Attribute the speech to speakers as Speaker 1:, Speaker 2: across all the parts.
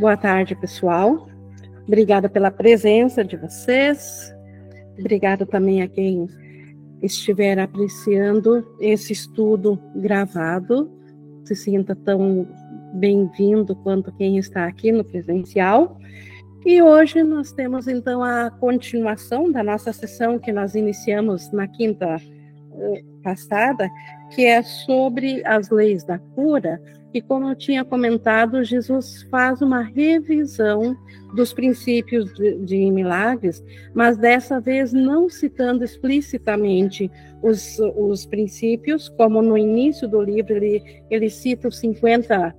Speaker 1: Boa tarde, pessoal. Obrigada pela presença de vocês. Obrigada também a quem estiver apreciando esse estudo gravado. Se sinta tão bem-vindo quanto quem está aqui no presencial. E hoje nós temos então a continuação da nossa sessão que nós iniciamos na quinta eh, passada, que é sobre as leis da cura, e como eu tinha comentado, Jesus faz uma revisão dos princípios de, de, milagres, mas dessa vez não citando explicitamente os, os princípios, como no início do livro ele, ele cita os 50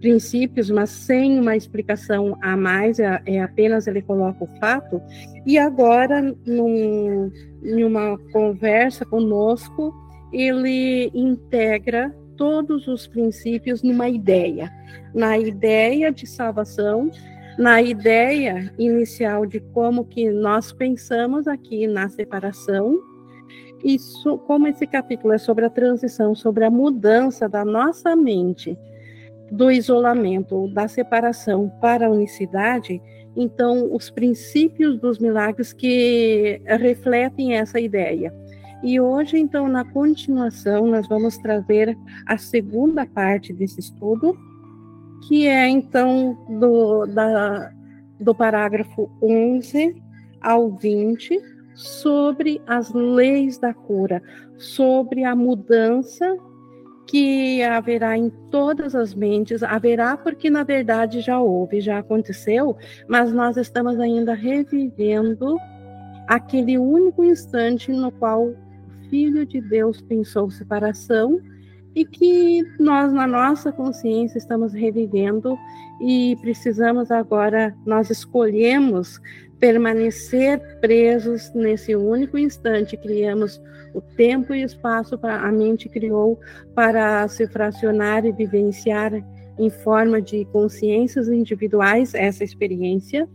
Speaker 1: princípios, mas sem uma explicação a mais, é, é apenas ele coloca o fato. E agora, num, em uma conversa conosco, ele integra todos os princípios numa ideia, na ideia de salvação, na ideia inicial de como que nós pensamos aqui na separação, isso, como esse capítulo é sobre a transição, sobre a mudança da nossa mente do isolamento, da separação para a unicidade, então os princípios dos milagres que refletem essa ideia. E hoje, então, na continuação, nós vamos trazer a segunda parte desse estudo, que é, então, do, da, do parágrafo 11 ao 20, sobre as leis da cura, sobre a mudança que haverá em todas as mentes, haverá porque na verdade já houve, já aconteceu, mas nós estamos ainda revivendo aquele único instante no qual Filho de Deus pensou separação e que nós, na nossa consciência, estamos revivendo e precisamos agora, nós escolhemos permanecer presos nesse único instante, criamos o tempo e espaço para a mente criou para se fracionar e vivenciar em forma de consciências individuais essa experiência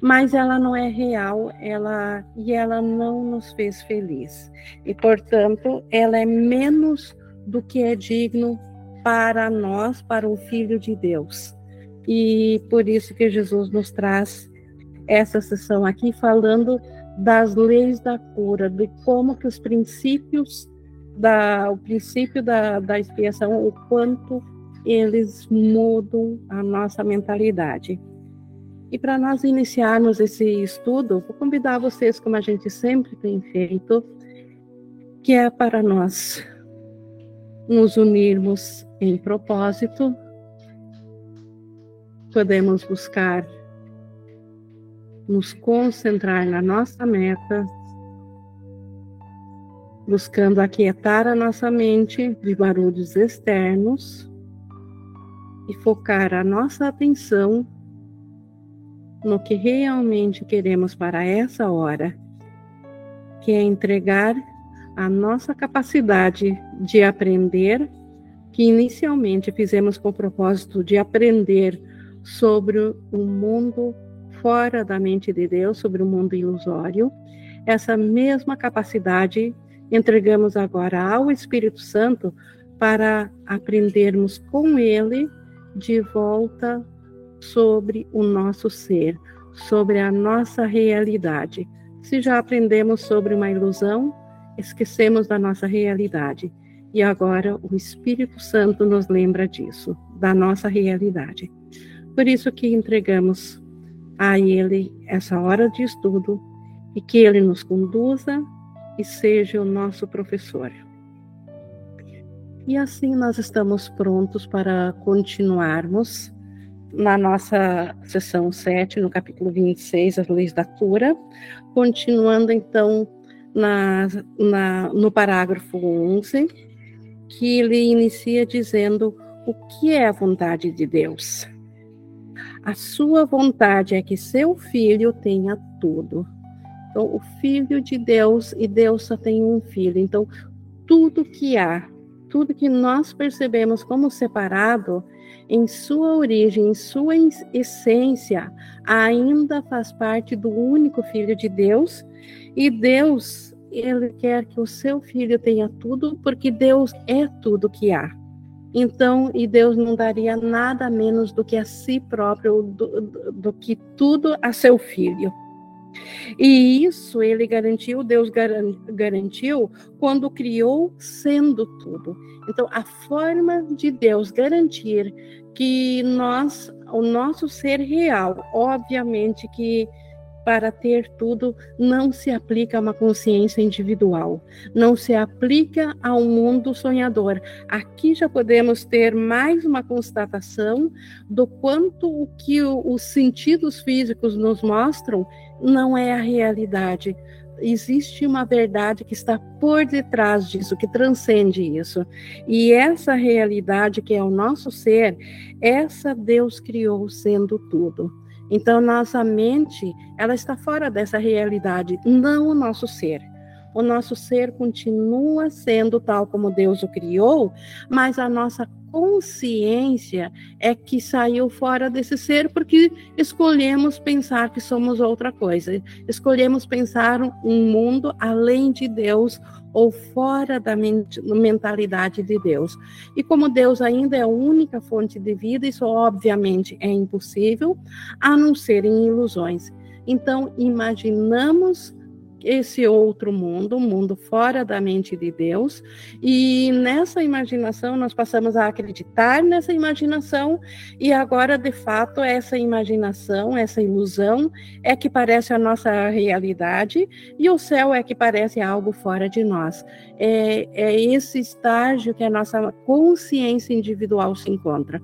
Speaker 1: mas ela não é real, ela e ela não nos fez feliz. E portanto, ela é menos do que é digno para nós, para o filho de Deus. E por isso que Jesus nos traz essa sessão aqui falando das leis da cura, de como que os princípios da o princípio da, da expiação, o quanto eles mudam a nossa mentalidade. E para nós iniciarmos esse estudo, vou convidar vocês, como a gente sempre tem feito, que é para nós nos unirmos em propósito. Podemos buscar nos concentrar na nossa meta, buscando aquietar a nossa mente de barulhos externos e focar a nossa atenção no que realmente queremos para essa hora, que é entregar a nossa capacidade de aprender, que inicialmente fizemos com o propósito de aprender sobre o mundo fora da mente de Deus, sobre o mundo ilusório, essa mesma capacidade entregamos agora ao Espírito Santo para aprendermos com ele de volta sobre o nosso ser, sobre a nossa realidade. Se já aprendemos sobre uma ilusão, esquecemos da nossa realidade. E agora o Espírito Santo nos lembra disso, da nossa realidade. Por isso que entregamos a Ele essa hora de estudo e que Ele nos conduza e seja o nosso professor. E assim nós estamos prontos para continuarmos na nossa sessão 7, no capítulo 26, as leis da cura, continuando então na, na, no parágrafo 11, que ele inicia dizendo o que é a vontade de Deus. A sua vontade é que seu filho tenha tudo. Então, o filho de Deus e Deus só tem um filho. Então, tudo que há, tudo que nós percebemos como separado, em sua origem, em sua essência, ainda faz parte do único Filho de Deus, e Deus, ele quer que o seu filho tenha tudo, porque Deus é tudo que há. Então, e Deus não daria nada menos do que a si próprio, do, do, do que tudo a seu filho. E isso ele garantiu, Deus garantiu quando criou sendo tudo. Então, a forma de Deus garantir que nós, o nosso ser real, obviamente que para ter tudo não se aplica a uma consciência individual, não se aplica a um mundo sonhador. Aqui já podemos ter mais uma constatação do quanto o que os sentidos físicos nos mostram não é a realidade. Existe uma verdade que está por detrás disso, que transcende isso. E essa realidade que é o nosso ser, essa Deus criou sendo tudo. Então, nossa mente, ela está fora dessa realidade, não o nosso ser. O nosso ser continua sendo tal como Deus o criou, mas a nossa consciência é que saiu fora desse ser porque escolhemos pensar que somos outra coisa. Escolhemos pensar um mundo além de Deus ou fora da mentalidade de Deus. E como Deus ainda é a única fonte de vida, isso obviamente é impossível, a não ser em ilusões. Então, imaginamos esse outro mundo, um mundo fora da mente de Deus, e nessa imaginação nós passamos a acreditar nessa imaginação, e agora de fato essa imaginação, essa ilusão é que parece a nossa realidade, e o céu é que parece algo fora de nós. É, é esse estágio que a nossa consciência individual se encontra.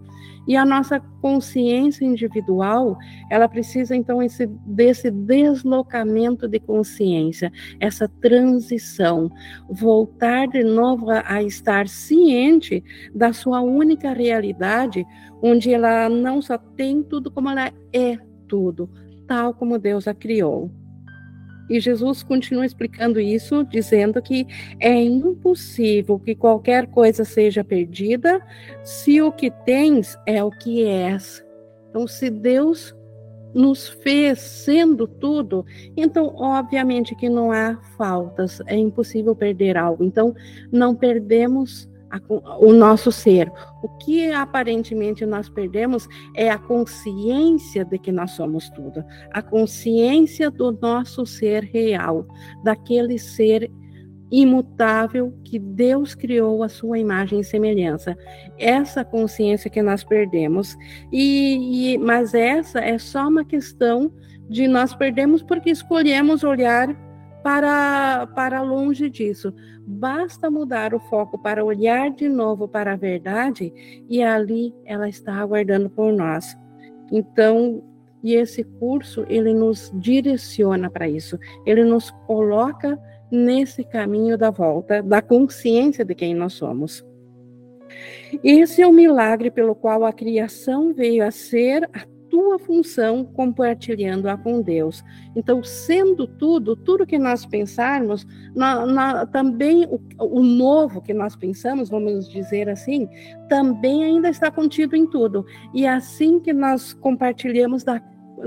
Speaker 1: E a nossa consciência individual, ela precisa então esse, desse deslocamento de consciência, essa transição, voltar de novo a, a estar ciente da sua única realidade, onde ela não só tem tudo como ela é tudo, tal como Deus a criou. E Jesus continua explicando isso, dizendo que é impossível que qualquer coisa seja perdida se o que tens é o que és. Então, se Deus nos fez sendo tudo, então obviamente que não há faltas, é impossível perder algo. Então, não perdemos o nosso ser. O que aparentemente nós perdemos é a consciência de que nós somos tudo, a consciência do nosso ser real, daquele ser imutável que Deus criou a sua imagem e semelhança. Essa consciência que nós perdemos e, e mas essa é só uma questão de nós perdemos porque escolhemos olhar para, para longe disso. Basta mudar o foco para olhar de novo para a verdade e ali ela está aguardando por nós. Então, e esse curso ele nos direciona para isso. Ele nos coloca nesse caminho da volta, da consciência de quem nós somos. Esse é o milagre pelo qual a criação veio a ser a tua função compartilhando-a com Deus. Então, sendo tudo, tudo que nós pensarmos, na, na, também o, o, novo que nós pensamos, vamos dizer assim, também ainda está contido em tudo. E é assim que nós compartilhamos da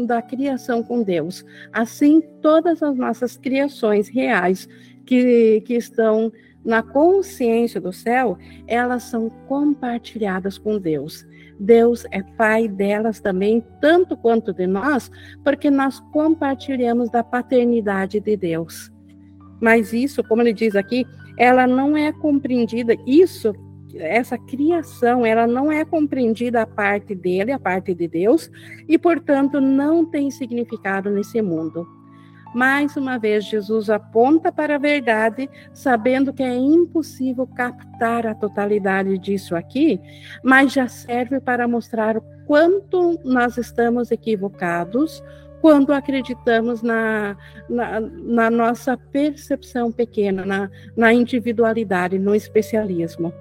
Speaker 1: da criação com Deus. Assim, todas as nossas criações reais que, que estão na consciência do céu, elas são compartilhadas com Deus. Deus é Pai delas também, tanto quanto de nós, porque nós compartilhamos da paternidade de Deus. Mas isso, como ele diz aqui, ela não é compreendida, isso, essa criação, ela não é compreendida a parte dele, a parte de Deus, e portanto não tem significado nesse mundo. Mais uma vez, Jesus aponta para a verdade, sabendo que é impossível captar a totalidade disso aqui, mas já serve para mostrar o quanto nós estamos equivocados quando acreditamos na, na, na nossa percepção pequena, na, na individualidade, no especialismo.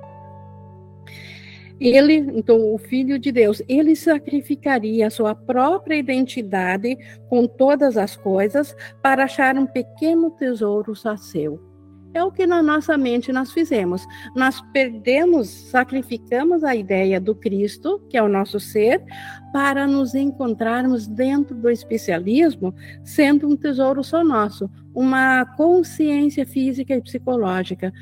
Speaker 1: Ele, então, o Filho de Deus, ele sacrificaria a sua própria identidade com todas as coisas para achar um pequeno tesouro só seu. é o que na nossa mente nós fizemos. Nós perdemos, sacrificamos a ideia do Cristo, que é o nosso ser, para nos encontrarmos dentro do especialismo, sendo um tesouro só nosso, uma consciência física e psicológica,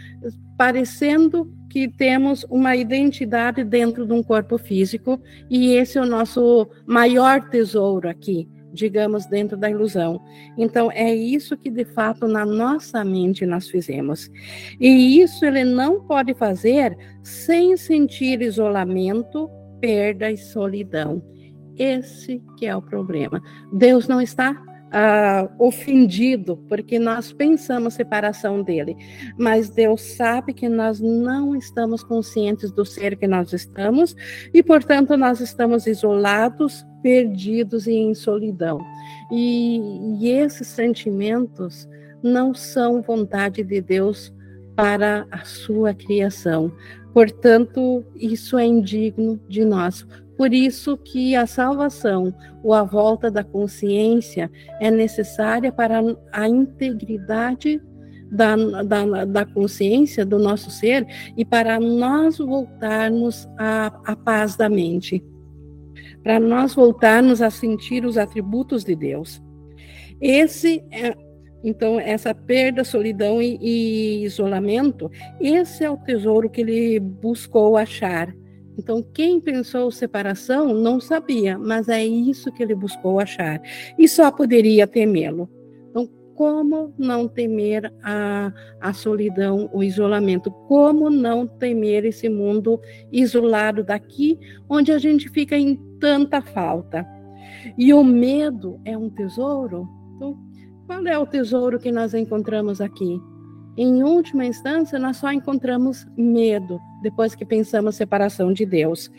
Speaker 1: parecendo que temos uma identidade dentro de um corpo físico, e esse é o nosso maior tesouro aqui digamos, dentro da ilusão. Então, é isso que de fato na nossa mente nós fizemos. E isso ele não pode fazer sem sentir isolamento, perda e solidão. Esse que é o problema. Deus não está ah, ofendido porque nós pensamos separação dele, mas Deus sabe que nós não estamos conscientes do ser que nós estamos e, portanto, nós estamos isolados, perdidos e em solidão. E, e esses sentimentos não são vontade de Deus para a sua criação. Portanto, isso é indigno de nós. Por isso que a salvação ou a volta da consciência é necessária para a integridade da, da, da consciência do nosso ser e para nós voltarmos à, paz da mente, para nós voltarmos a sentir os atributos de Deus. Esse é, então, essa perda, solidão e, e isolamento, esse é o tesouro que ele buscou achar então, quem pensou separação não sabia, mas é isso que ele buscou achar. E só poderia temê-lo. Então, como não temer a, a solidão, o isolamento? Como não temer esse mundo isolado daqui, onde a gente fica em tanta falta? E o medo é um tesouro? Então, qual é o tesouro que nós encontramos aqui? Em última instância, nós só encontramos medo depois que pensamos separação de Deus.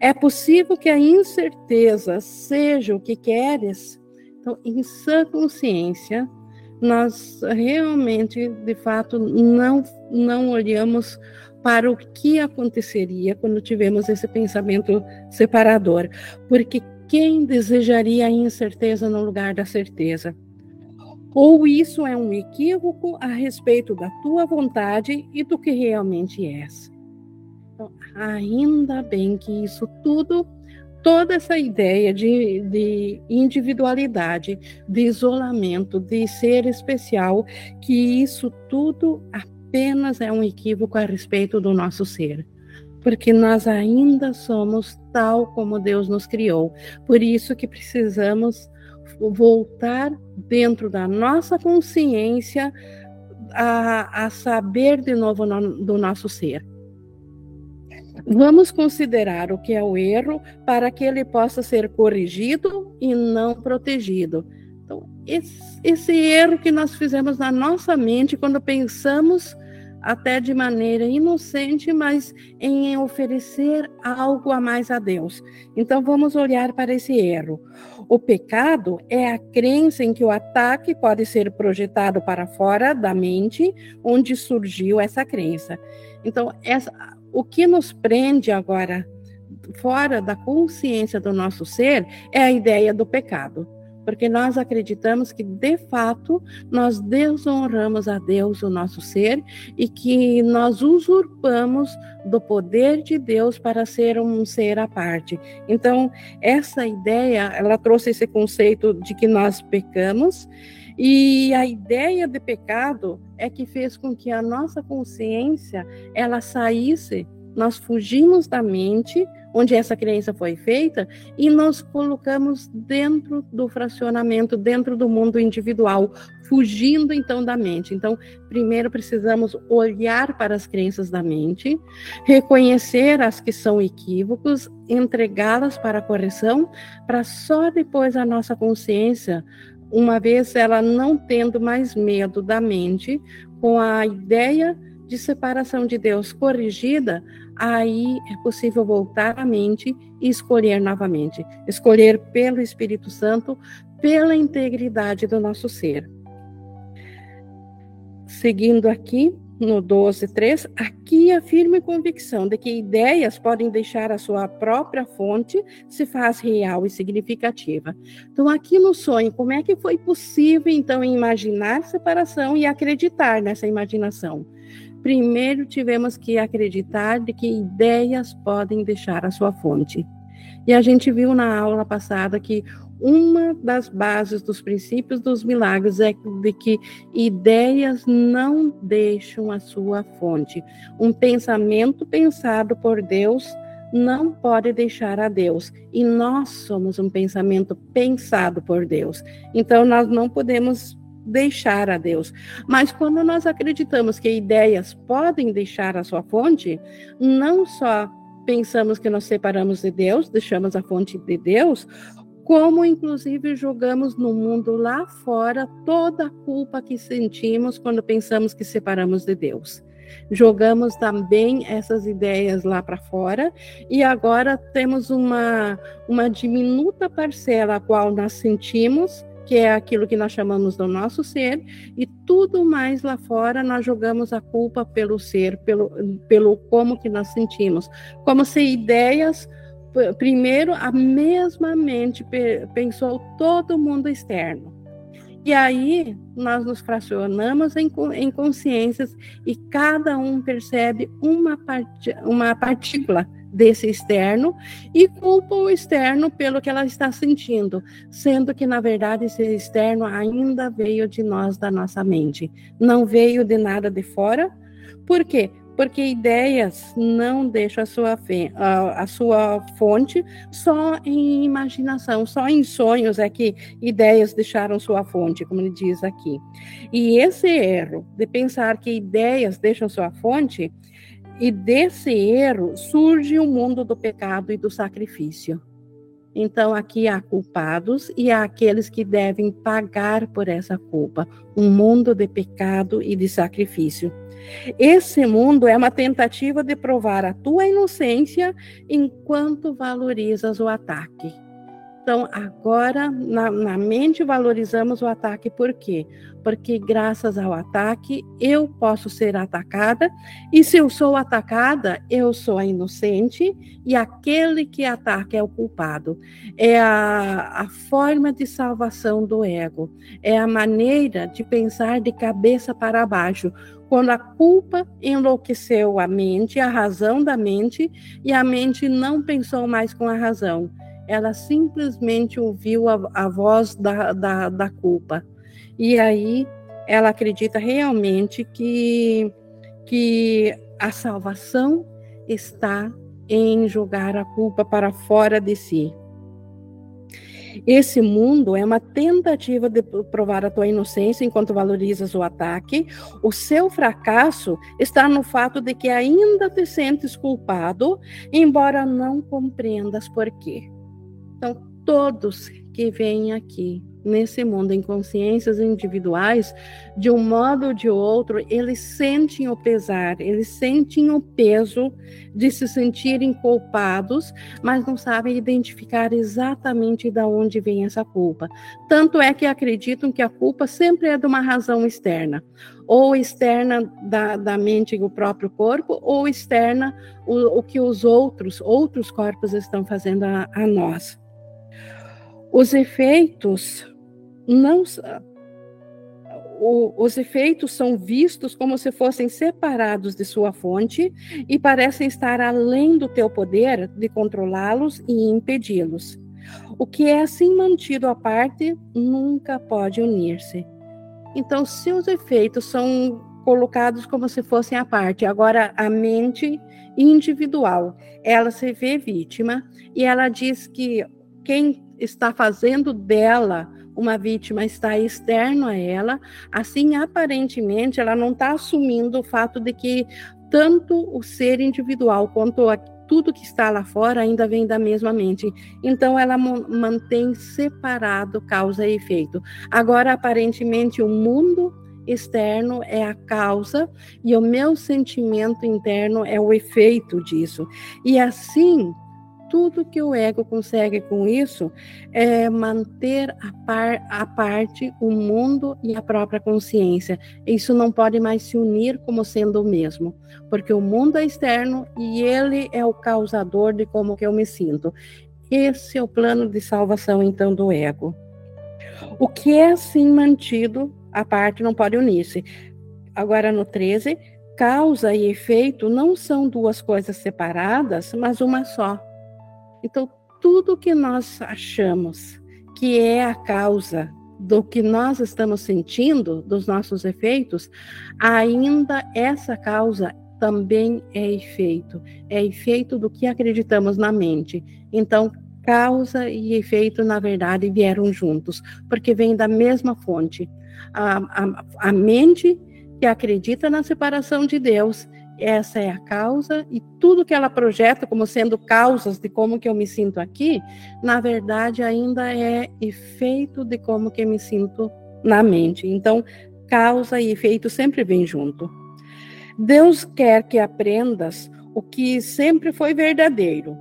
Speaker 1: É possível que a incerteza seja o que queres? Então, em sã consciência, nós realmente, de fato, não, não olhamos para o que aconteceria quando tivemos esse pensamento separador. Porque quem desejaria a incerteza no lugar da certeza? Ou isso é um equívoco a respeito da tua vontade e do que realmente és. Então, ainda bem que isso tudo, toda essa ideia de, de individualidade, de isolamento, de ser especial, que isso tudo apenas é um equívoco a respeito do nosso ser porque nós ainda somos tal como Deus nos criou. Por isso que precisamos voltar dentro da nossa consciência a, a saber de novo no, do nosso ser. Vamos considerar o que é o erro para que ele possa ser corrigido e não protegido. Então, esse, esse erro que nós fizemos na nossa mente quando pensamos até de maneira inocente, mas em oferecer algo a mais a Deus. Então vamos olhar para esse erro. O pecado é a crença em que o ataque pode ser projetado para fora da mente, onde surgiu essa crença. Então, essa, o que nos prende agora fora da consciência do nosso ser é a ideia do pecado porque nós acreditamos que, de fato, nós desonramos a Deus, o nosso ser, e que nós usurpamos do poder de Deus para ser um ser à parte. Então, essa ideia, ela trouxe esse conceito de que nós pecamos, e a ideia de pecado é que fez com que a nossa consciência ela saísse, nós fugimos da mente, onde essa crença foi feita e nós colocamos dentro do fracionamento, dentro do mundo individual, fugindo então da mente. Então, primeiro precisamos olhar para as crenças da mente, reconhecer as que são equívocos, entregá-las para a correção, para só depois a nossa consciência uma vez ela não tendo mais medo da mente, com a ideia de separação de Deus corrigida, aí é possível voltar à mente e escolher novamente. Escolher pelo Espírito Santo, pela integridade do nosso ser. Seguindo aqui, no 12.3, aqui a firme convicção de que ideias podem deixar a sua própria fonte se faz real e significativa. Então, aqui no sonho, como é que foi possível, então, imaginar separação e acreditar nessa imaginação? Primeiro, tivemos que acreditar de que ideias podem deixar a sua fonte. E a gente viu na aula passada que uma das bases dos princípios dos milagres é de que ideias não deixam a sua fonte. Um pensamento pensado por Deus não pode deixar a Deus. E nós somos um pensamento pensado por Deus. Então nós não podemos deixar a Deus. Mas quando nós acreditamos que ideias podem deixar a sua fonte, não só pensamos que nós separamos de Deus, deixamos a fonte de Deus, como inclusive jogamos no mundo lá fora toda a culpa que sentimos quando pensamos que separamos de Deus. Jogamos também essas ideias lá para fora e agora temos uma, uma diminuta parcela a qual nós sentimos que é aquilo que nós chamamos do nosso ser, e tudo mais lá fora nós jogamos a culpa pelo ser, pelo, pelo como que nós sentimos, como se ideias primeiro a mesma mente pensou todo mundo externo. E aí nós nos fracionamos em, em consciências e cada um percebe uma, part, uma partícula desse externo e culpa o externo pelo que ela está sentindo, sendo que na verdade esse externo ainda veio de nós, da nossa mente, não veio de nada de fora. Por quê? porque ideias não deixam a sua, a, a, sua fonte só em imaginação, só em sonhos é que ideias deixaram sua fonte, como ele diz aqui. E esse erro de pensar que ideias deixam sua fonte, e desse erro surge o mundo do pecado e do sacrifício. Então, aqui há culpados e há aqueles que devem pagar por essa culpa. Um mundo de pecado e de sacrifício. Esse mundo é uma tentativa de provar a tua inocência enquanto valorizas o ataque. Então, agora, na, na, mente, valorizamos o ataque, por quê? Porque, graças ao ataque, eu posso ser atacada, e se eu sou atacada, eu sou a inocente, e aquele que ataca é o culpado. É a, a forma de salvação do ego, é a maneira de pensar de cabeça para baixo, quando a culpa enlouqueceu a mente, a razão da mente, e a mente não pensou mais com a razão. Ela simplesmente ouviu a, a voz da, da, da culpa. E aí ela acredita realmente que, que a salvação está em jogar a culpa para fora de si. Esse mundo é uma tentativa de provar a tua inocência enquanto valorizas o ataque. O seu fracasso está no fato de que ainda te sentes culpado, embora não compreendas por quê. Então, todos que vêm aqui nesse mundo em consciências individuais, de um modo ou de outro, eles sentem o pesar, eles sentem o peso de se sentirem culpados, mas não sabem identificar exatamente de onde vem essa culpa. Tanto é que acreditam que a culpa sempre é de uma razão externa, ou externa da, da mente do próprio corpo, ou externa o, o que os outros, outros corpos estão fazendo a, a nós. Os efeitos não o, os efeitos são vistos como se fossem separados de sua fonte e parecem estar além do teu poder de controlá-los e impedi-los. O que é assim mantido à parte nunca pode unir-se. Então, se os efeitos são colocados como se fossem à parte, agora a mente individual, ela se vê vítima e ela diz que quem está fazendo dela uma vítima está externo a ela, assim aparentemente ela não está assumindo o fato de que tanto o ser individual quanto a, tudo que está lá fora ainda vem da mesma mente. Então ela mantém separado causa e efeito. Agora aparentemente o mundo externo é a causa e o meu sentimento interno é o efeito disso. E assim tudo que o ego consegue com isso é manter a, par, a parte o mundo e a própria consciência. Isso não pode mais se unir como sendo o mesmo, porque o mundo é externo e ele é o causador de como que eu me sinto. Esse é o plano de salvação então do ego. O que é assim mantido, a parte não pode unir-se. Agora no 13, causa e efeito não são duas coisas separadas, mas uma só. Então, tudo que nós achamos que é a causa do que nós estamos sentindo, dos nossos efeitos, ainda essa causa também é efeito. É efeito do que acreditamos na mente. Então, causa e efeito, na verdade, vieram juntos, porque vem da mesma fonte. A, a, a mente que acredita na separação de Deus essa é a causa e tudo que ela projeta como sendo causas de como que eu me sinto aqui, na verdade ainda é efeito de como que eu me sinto na mente. Então, causa e efeito sempre vêm junto. Deus quer que aprendas o que sempre foi verdadeiro,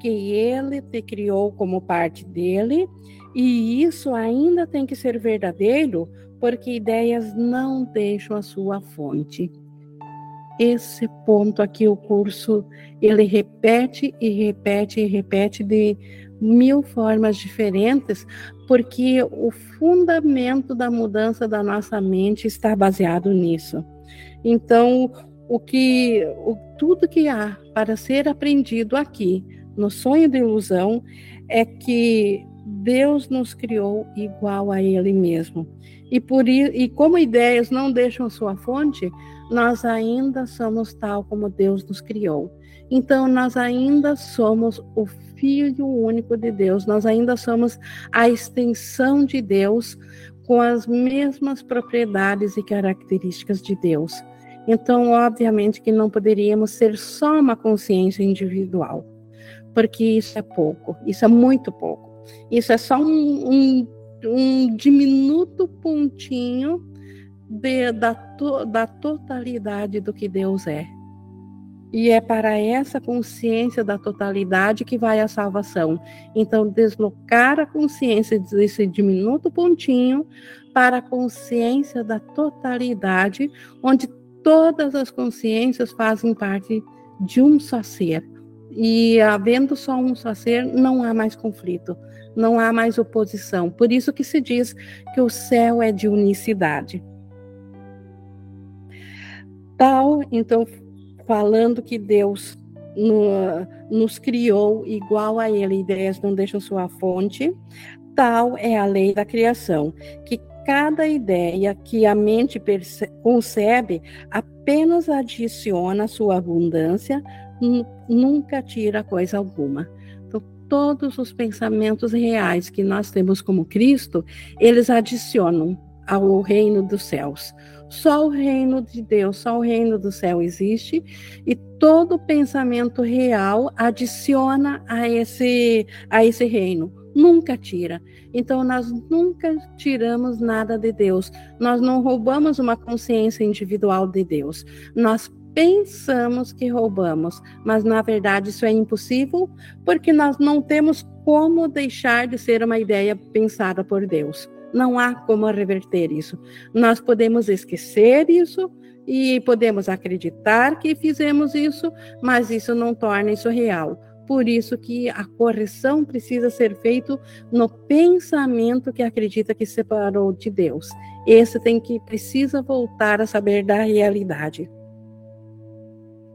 Speaker 1: que ele te criou como parte dele, e isso ainda tem que ser verdadeiro, porque ideias não deixam a sua fonte esse ponto aqui o curso ele repete e repete e repete de mil formas diferentes, porque o fundamento da mudança da nossa mente está baseado nisso. Então, o que o, tudo que há para ser aprendido aqui no sonho de ilusão é que Deus nos criou igual a Ele mesmo. E, por, e como ideias não deixam sua fonte, nós ainda somos tal como Deus nos criou. Então, nós ainda somos o Filho único de Deus, nós ainda somos a extensão de Deus com as mesmas propriedades e características de Deus. Então, obviamente que não poderíamos ser só uma consciência individual, porque isso é pouco, isso é muito pouco. Isso é só um, um, um diminuto pontinho de, da, to, da totalidade do que Deus é. E é para essa consciência da totalidade que vai a salvação. Então, deslocar a consciência desse diminuto pontinho para a consciência da totalidade, onde todas as consciências fazem parte de um só ser. E havendo só um só ser, não há mais conflito, não há mais oposição. Por isso que se diz que o céu é de unicidade tal, então, falando que Deus no, nos criou igual a Ele, ideias não deixam sua fonte, tal é a lei da criação, que cada ideia que a mente concebe apenas adiciona sua abundância, nunca tira coisa alguma. Todos os pensamentos reais que nós temos como Cristo, eles adicionam ao reino dos céus. Só o reino de Deus, só o reino do céu existe e todo pensamento real adiciona a esse a esse reino, nunca tira. Então nós nunca tiramos nada de Deus. Nós não roubamos uma consciência individual de Deus. Nós pensamos que roubamos, mas na verdade isso é impossível, porque nós não temos como deixar de ser uma ideia pensada por Deus. Não há como reverter isso. Nós podemos esquecer isso e podemos acreditar que fizemos isso, mas isso não torna isso real. Por isso que a correção precisa ser feita no pensamento que acredita que separou de Deus. Esse tem que precisa voltar a saber da realidade.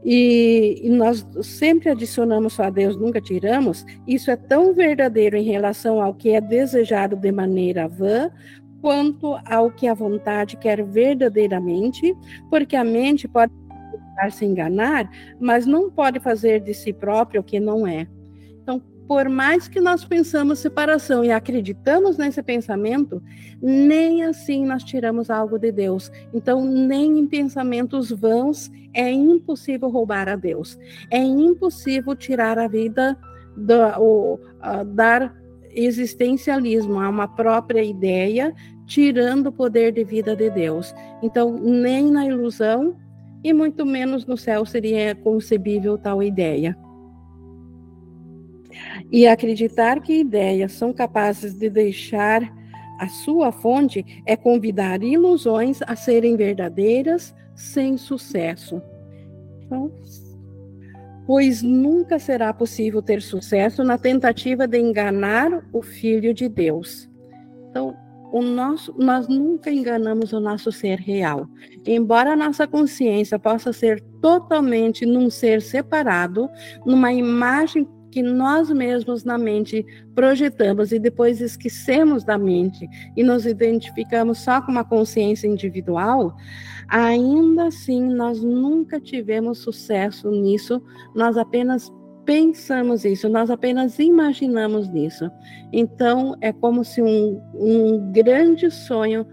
Speaker 1: E, e, nós sempre adicionamos só a Deus, nunca tiramos, isso é tão verdadeiro em relação ao que é desejado de maneira vã, quanto ao que a vontade quer verdadeiramente, porque a mente pode se enganar, mas não pode fazer de si próprio o que não é por mais que nós pensamos separação e acreditamos nesse pensamento, nem assim nós tiramos algo de Deus. Então, nem em pensamentos vãos é impossível roubar a Deus. É impossível tirar a vida, do, o, uh, dar existencialismo a uma própria ideia, tirando o poder de vida de Deus. Então, nem na ilusão e muito menos no céu seria concebível tal ideia. E acreditar que ideias são capazes de deixar a sua fonte é convidar ilusões a serem verdadeiras sem sucesso. Então, pois nunca será possível ter sucesso na tentativa de enganar o Filho de Deus. Então, o nosso, nós nunca enganamos o nosso ser real. Embora a nossa consciência possa ser totalmente num ser separado, numa imagem que nós mesmos na mente projetamos e depois esquecemos da mente e nos identificamos só com uma consciência individual, ainda assim nós nunca tivemos sucesso nisso, nós apenas pensamos isso, nós apenas imaginamos nisso. Então, é como se um, um grande sonho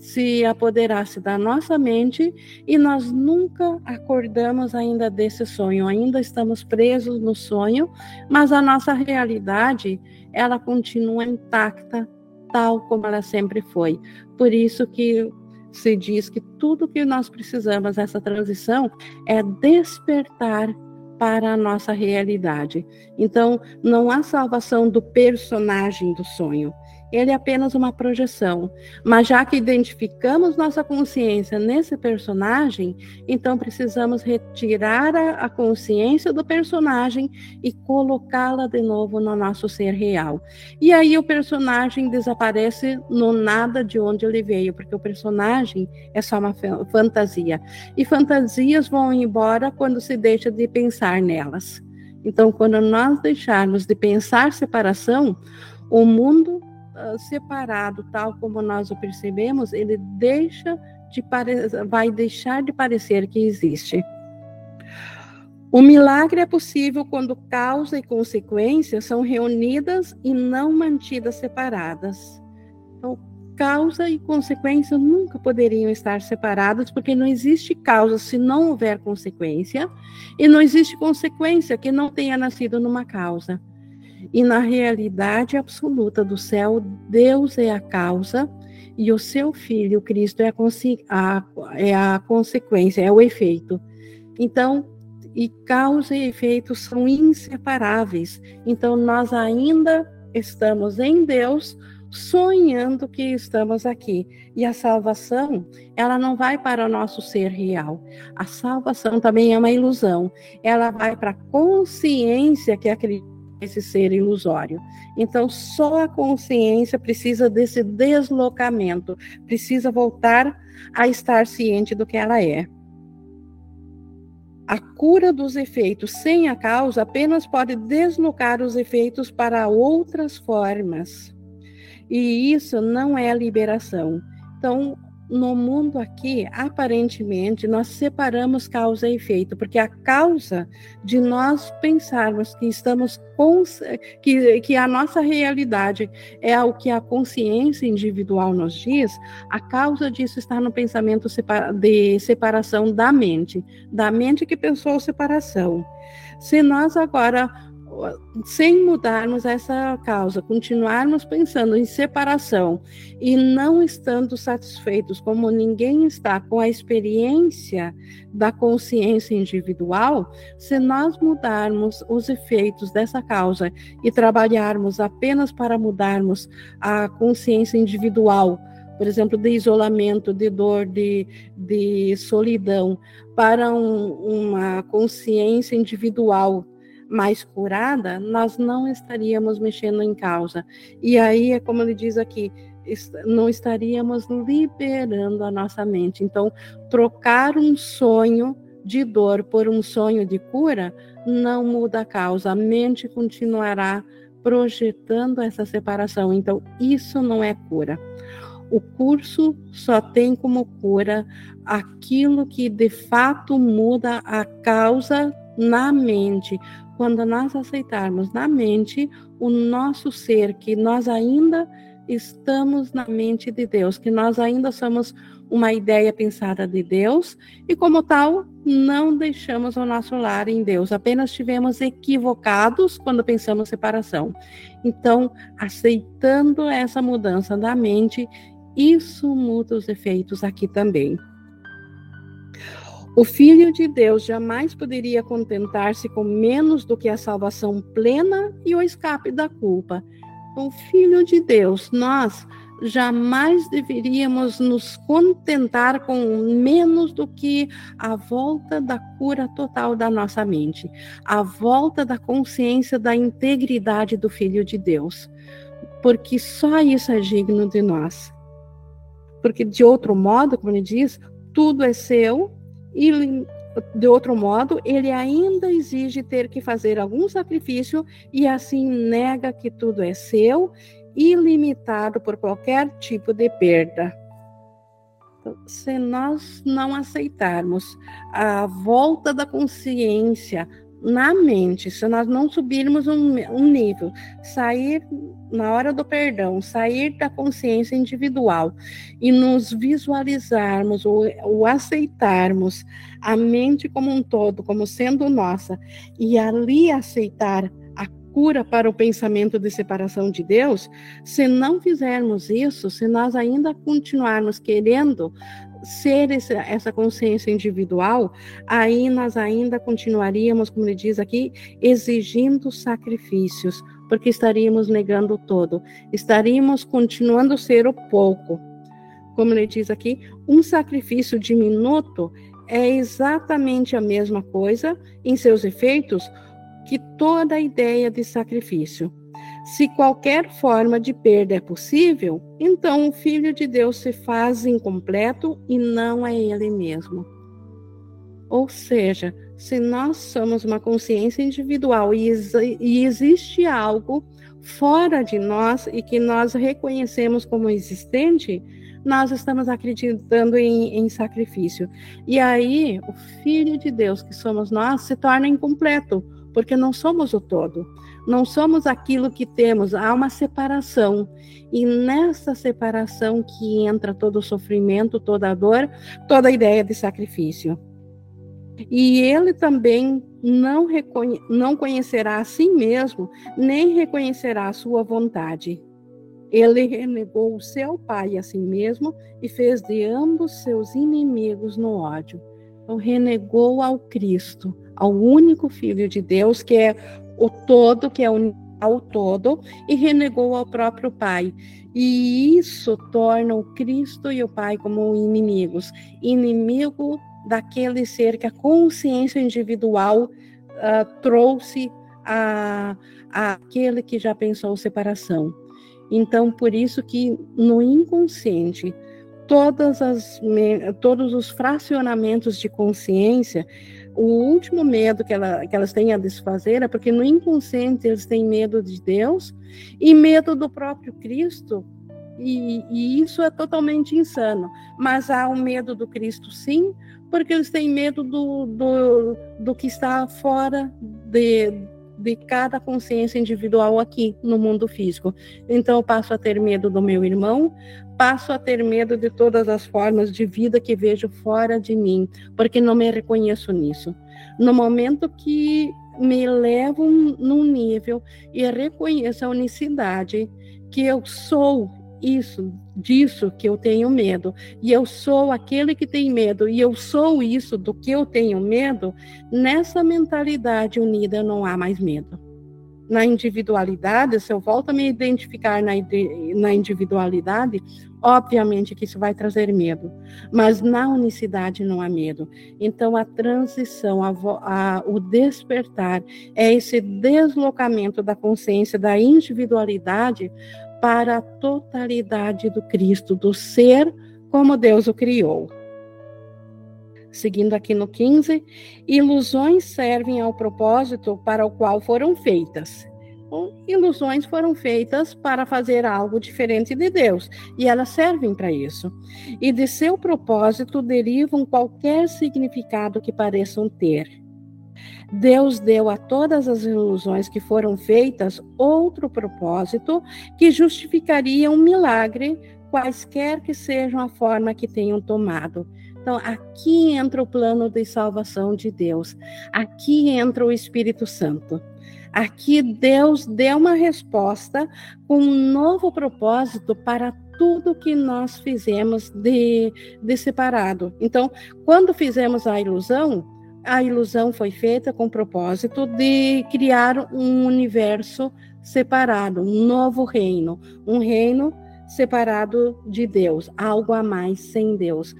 Speaker 1: se apoderasse da nossa mente e nós nunca acordamos ainda desse sonho, ainda estamos presos no sonho, mas a nossa realidade, ela continua intacta, tal como ela sempre foi. Por isso que se diz que tudo que nós precisamos nessa transição é despertar para a nossa realidade. Então, não há salvação do personagem do sonho, ele é apenas uma projeção. Mas já que identificamos nossa consciência nesse personagem, então precisamos retirar a, consciência do personagem e colocá-la de novo no nosso ser real. E aí o personagem desaparece no nada de onde ele veio, porque o personagem é só uma fantasia. E fantasias vão embora quando se deixa de pensar nelas. Então, quando nós deixarmos de pensar separação, o mundo ah, separado, tal como nós o percebemos, ele deixa de vai deixar de parecer que existe. O milagre é possível quando causa e consequência são reunidas e não mantidas separadas. Então, causa e consequência nunca poderiam estar separadas, porque não existe causa se não houver consequência, e não existe consequência que não tenha nascido numa causa. E na realidade absoluta do céu, Deus é a causa e o seu Filho, Cristo, é a, a, é a consequência, é o efeito. Então, e causa e efeito são inseparáveis. Então, nós ainda estamos em Deus, sonhando que estamos aqui. E a salvação, ela não vai para o nosso ser real. A salvação também é uma ilusão. Ela vai para a consciência que acredita esse ser ilusório. Então, só a consciência precisa desse deslocamento, precisa voltar a estar ciente do que ela é. A cura dos efeitos sem a causa apenas pode deslocar os efeitos para outras formas. E isso não é liberação. Então, no mundo aqui, aparentemente, nós separamos causa e efeito, porque a causa de nós pensarmos que estamos com, que, que a nossa realidade é o que a consciência individual nos diz, a causa disso está no pensamento de separação da mente, da mente que pensou separação. Se nós agora sem mudarmos essa causa, continuarmos pensando em separação e não estando satisfeitos, como ninguém está com a experiência da consciência individual, se nós mudarmos os efeitos dessa causa e trabalharmos apenas para mudarmos a consciência individual, por exemplo, de isolamento, de dor, de, de solidão, para um, uma consciência individual mais curada, nós não estaríamos mexendo em causa. E aí é como ele diz aqui, não estaríamos liberando a nossa mente. Então, trocar um sonho de dor por um sonho de cura não muda a causa. A mente continuará projetando essa separação. Então, isso não é cura. O curso só tem como cura aquilo que de fato muda a causa na mente, quando nós aceitarmos na mente o nosso ser, que nós ainda estamos na mente de Deus, que nós ainda somos uma ideia pensada de Deus e, como tal, não deixamos o nosso lar em Deus, apenas estivemos equivocados quando pensamos separação. Então, aceitando essa mudança da mente, isso muda os efeitos aqui também. O Filho de Deus jamais poderia contentar-se com menos do que a salvação plena e o escape da culpa. O Filho de Deus, nós jamais deveríamos nos contentar com menos do que a volta da cura total da nossa mente, a volta da consciência da integridade do Filho de Deus, porque só isso é digno de nós. Porque de outro modo, como ele diz, tudo é seu e de outro modo, ele ainda exige ter que fazer algum sacrifício e assim nega que tudo é seu ilimitado por qualquer tipo de perda. Então, se nós não aceitarmos a volta da consciência na mente, se nós não subirmos um, um, nível, sair na hora do perdão, sair da consciência individual e nos visualizarmos ou, ou aceitarmos a mente como um todo, como sendo nossa, e ali aceitar cura para o pensamento de separação de Deus, se não fizermos isso, se nós ainda continuarmos querendo ser esse, essa consciência individual, aí nós ainda continuaríamos, como ele diz aqui, exigindo sacrifícios, porque estaríamos negando o todo, estaríamos continuando a ser o pouco. Como ele diz aqui, um sacrifício diminuto é exatamente a mesma coisa, em seus efeitos, que toda a ideia de sacrifício. Se qualquer forma de perda é possível, então o Filho de Deus se faz incompleto e não é ele mesmo. Ou seja, se nós somos uma consciência individual e, e existe algo fora de nós e que nós reconhecemos como existente, nós estamos acreditando em, em, sacrifício. E aí, o Filho de Deus, que somos nós, se torna incompleto, porque não somos o todo, não somos aquilo que temos, há uma separação. E nessa separação que entra todo o sofrimento, toda a dor, toda a ideia de sacrifício. E ele também não, não conhecerá a si mesmo, nem reconhecerá a sua vontade. Ele renegou o seu pai a si mesmo e fez de ambos seus inimigos no ódio. Então, renegou ao Cristo, ao único Filho de Deus, que é o todo, que é ao todo, e renegou ao próprio Pai. E isso torna o Cristo e o Pai como inimigos inimigo daquele ser que a consciência individual uh, trouxe a, a aquele que já pensou separação. Então, por isso que no inconsciente, todas as, todos os fracionamentos de consciência o último medo que, ela, que elas têm a desfazer é porque no inconsciente eles têm medo de Deus e medo do próprio Cristo, e, e, isso é totalmente insano. Mas há o medo do Cristo, sim, porque eles têm medo do, do, do que está fora de, de cada consciência individual aqui no mundo físico. Então eu passo a ter medo do meu irmão, passo a ter medo de todas as formas de vida que vejo fora de mim, porque não me reconheço nisso. No momento que me levo num nível e reconheço a unicidade que eu sou isso, disso que eu tenho medo, e eu sou aquele que tem medo, e eu sou isso do que eu tenho medo, nessa mentalidade unida não há mais medo. Na individualidade, se eu volto a me identificar na, na individualidade, obviamente que isso vai trazer medo, mas na unicidade não há medo. Então, a transição, a, a, o despertar, é esse deslocamento da consciência da individualidade para a totalidade do Cristo, do ser como Deus o criou. Seguindo aqui no 15, ilusões servem ao propósito para o qual foram feitas. Ilusões foram feitas para fazer algo diferente de Deus, e elas servem para isso. E de seu propósito derivam qualquer significado que pareçam ter. Deus deu a todas as ilusões que foram feitas outro propósito que justificaria um milagre, quaisquer que sejam a forma que tenham tomado. Então, aqui entra o plano de salvação de Deus. Aqui entra o Espírito Santo. Aqui Deus deu uma resposta com um novo propósito para tudo que nós fizemos de, de separado. Então, quando fizemos a ilusão, a ilusão foi feita com o propósito de criar um universo separado, um novo reino, um reino separado de Deus, algo a mais sem Deus.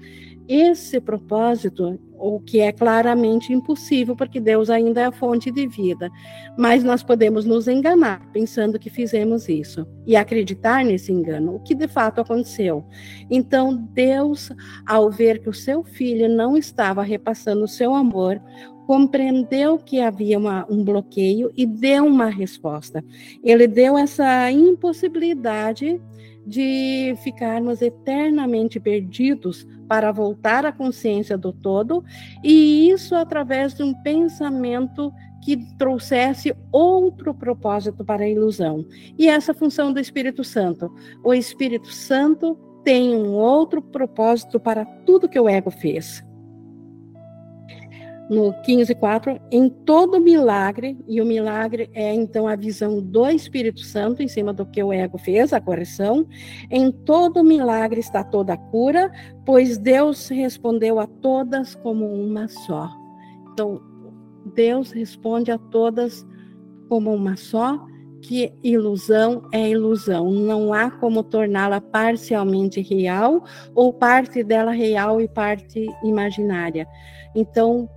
Speaker 1: Esse propósito o que é claramente impossível, porque Deus ainda é a fonte de vida. Mas nós podemos nos enganar pensando que fizemos isso e acreditar nesse engano, o que de fato aconteceu. Então, Deus, ao ver que o seu filho não estava repassando o seu amor, compreendeu que havia uma, um bloqueio e deu uma resposta. Ele deu essa impossibilidade de ficarmos eternamente perdidos para voltar à consciência do todo, e isso através de um pensamento que trouxesse outro propósito para a ilusão. E essa função do Espírito Santo. O Espírito Santo tem um outro propósito para tudo que o ego fez no 15:4, em todo milagre, e o milagre é então a visão do Espírito Santo em cima do que o ego fez, a correção. Em todo milagre está toda a cura, pois Deus respondeu a todas como uma só. Então, Deus responde a todas como uma só, que ilusão é ilusão. Não há como torná-la parcialmente real ou parte dela real e parte imaginária. Então,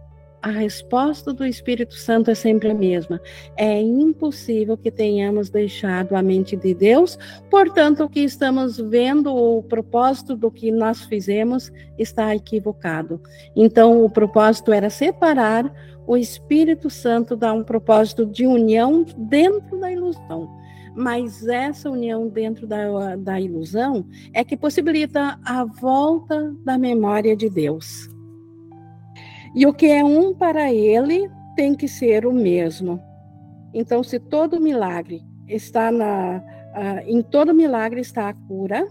Speaker 1: a resposta do Espírito Santo é sempre a mesma. É impossível que tenhamos deixado a mente de Deus, portanto, o que estamos vendo, o propósito do que nós fizemos está equivocado. Então, o propósito era separar, o Espírito Santo dá um propósito de união dentro da ilusão mas essa união dentro da, da ilusão é que possibilita a volta da memória de Deus. E o que é um para ele tem que ser o mesmo. Então, se todo milagre está na. Em todo milagre está a cura,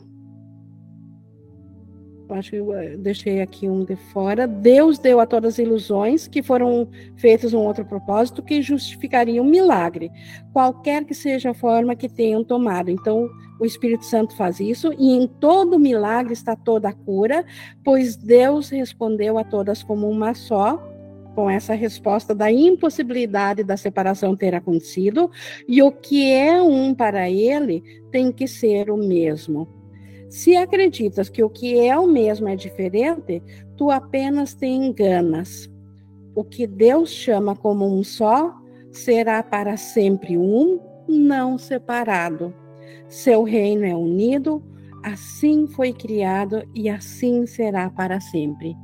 Speaker 1: acho que eu eh, deixei aqui um de fora. Deus deu a todas as ilusões que foram feitas um outro propósito que justificariam um milagre, qualquer que seja a forma que tenham tomado. Então, o Espírito Santo faz isso e em todo milagre está toda a cura, pois Deus respondeu a todas como uma só. Com essa resposta da impossibilidade da separação ter acontecido, e o que é um para ele tem que ser o mesmo. Se acreditas que o que é o mesmo é diferente, tu apenas te enganas. O que Deus chama como um só será para sempre um, não separado. Seu reino é unido, assim foi criado e assim será para sempre.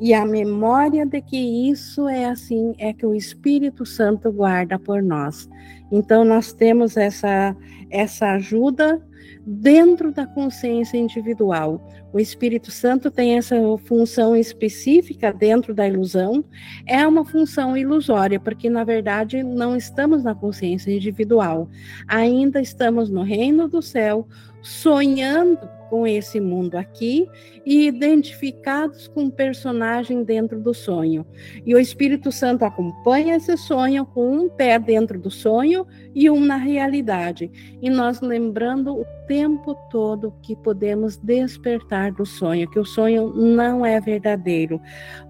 Speaker 1: E a memória de que isso é assim é que o Espírito Santo guarda por nós. Então nós temos essa essa ajuda dentro da consciência individual. O Espírito Santo tem essa função específica dentro da ilusão, é uma função ilusória, porque na verdade não estamos na consciência individual, ainda estamos no reino do céu, sonhando com esse mundo aqui e identificados com um personagem dentro do sonho. E o Espírito Santo acompanha esse sonho com um pé dentro do sonho e um na realidade. E nós lembrando o tempo todo que podemos despertar do sonho, que o sonho não é verdadeiro.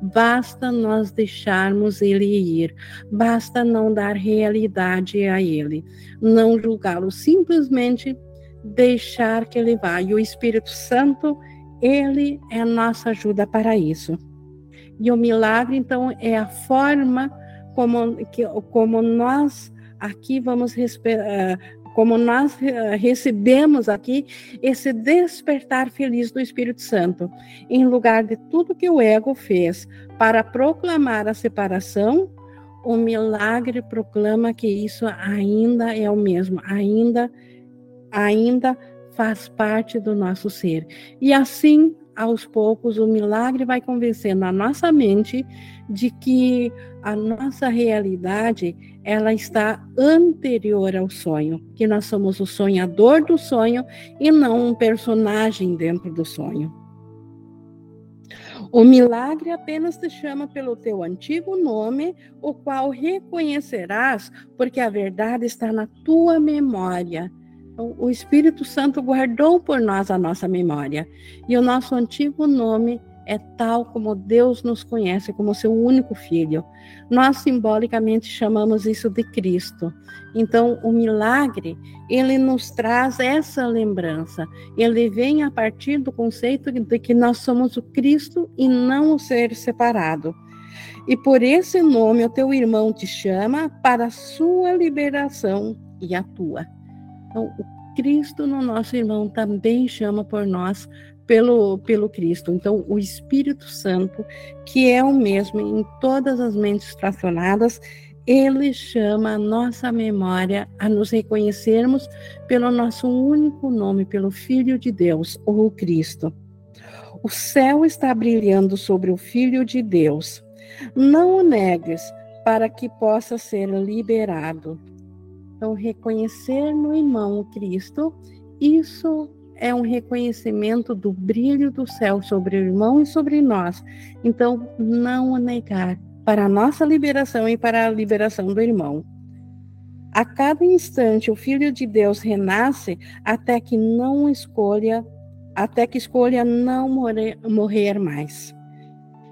Speaker 1: Basta nós deixarmos ele ir, basta não dar realidade a ele, não julgá-lo, simplesmente deixar que ele vá. E o Espírito Santo, ele é nossa ajuda para isso. E o milagre, então, é a forma como, que, como nós aqui vamos eh, como nós eh, recebemos aqui esse despertar feliz do Espírito Santo, em lugar de tudo que o ego fez para proclamar a separação, o milagre proclama que isso ainda é o mesmo, ainda ainda faz parte do nosso ser. E assim, aos poucos, o milagre vai convencendo a nossa mente de que a nossa realidade ela está anterior ao sonho, que nós somos o sonhador do sonho e não um personagem dentro do sonho. O milagre apenas te chama pelo teu antigo nome, o qual reconhecerás, porque a verdade está na tua memória o Espírito Santo guardou por nós a nossa memória. E o nosso antigo nome é tal como Deus nos conhece, como seu único filho. Nós simbolicamente chamamos isso de Cristo. Então, o milagre, ele nos traz essa lembrança. Ele vem a partir do conceito de que nós somos o Cristo e não o ser separado. E por esse nome o teu irmão te chama para a sua liberação e a tua. Então, o Cristo no nosso irmão também chama por nós pelo, pelo Cristo. Então, o Espírito Santo, que é o mesmo em todas as mentes tracionadas, ele chama a nossa memória a nos reconhecermos pelo nosso único nome, pelo Filho de Deus, ou Cristo. O céu está brilhando sobre o Filho de Deus. Não o negues para que possa ser liberado. Então, reconhecer no irmão Cristo, isso é um reconhecimento do brilho do céu sobre o irmão e sobre nós. Então, não o negar para a nossa liberação e para a liberação do irmão. A cada instante, o Filho de Deus renasce até que não escolha, até que escolha não morrer, morrer mais.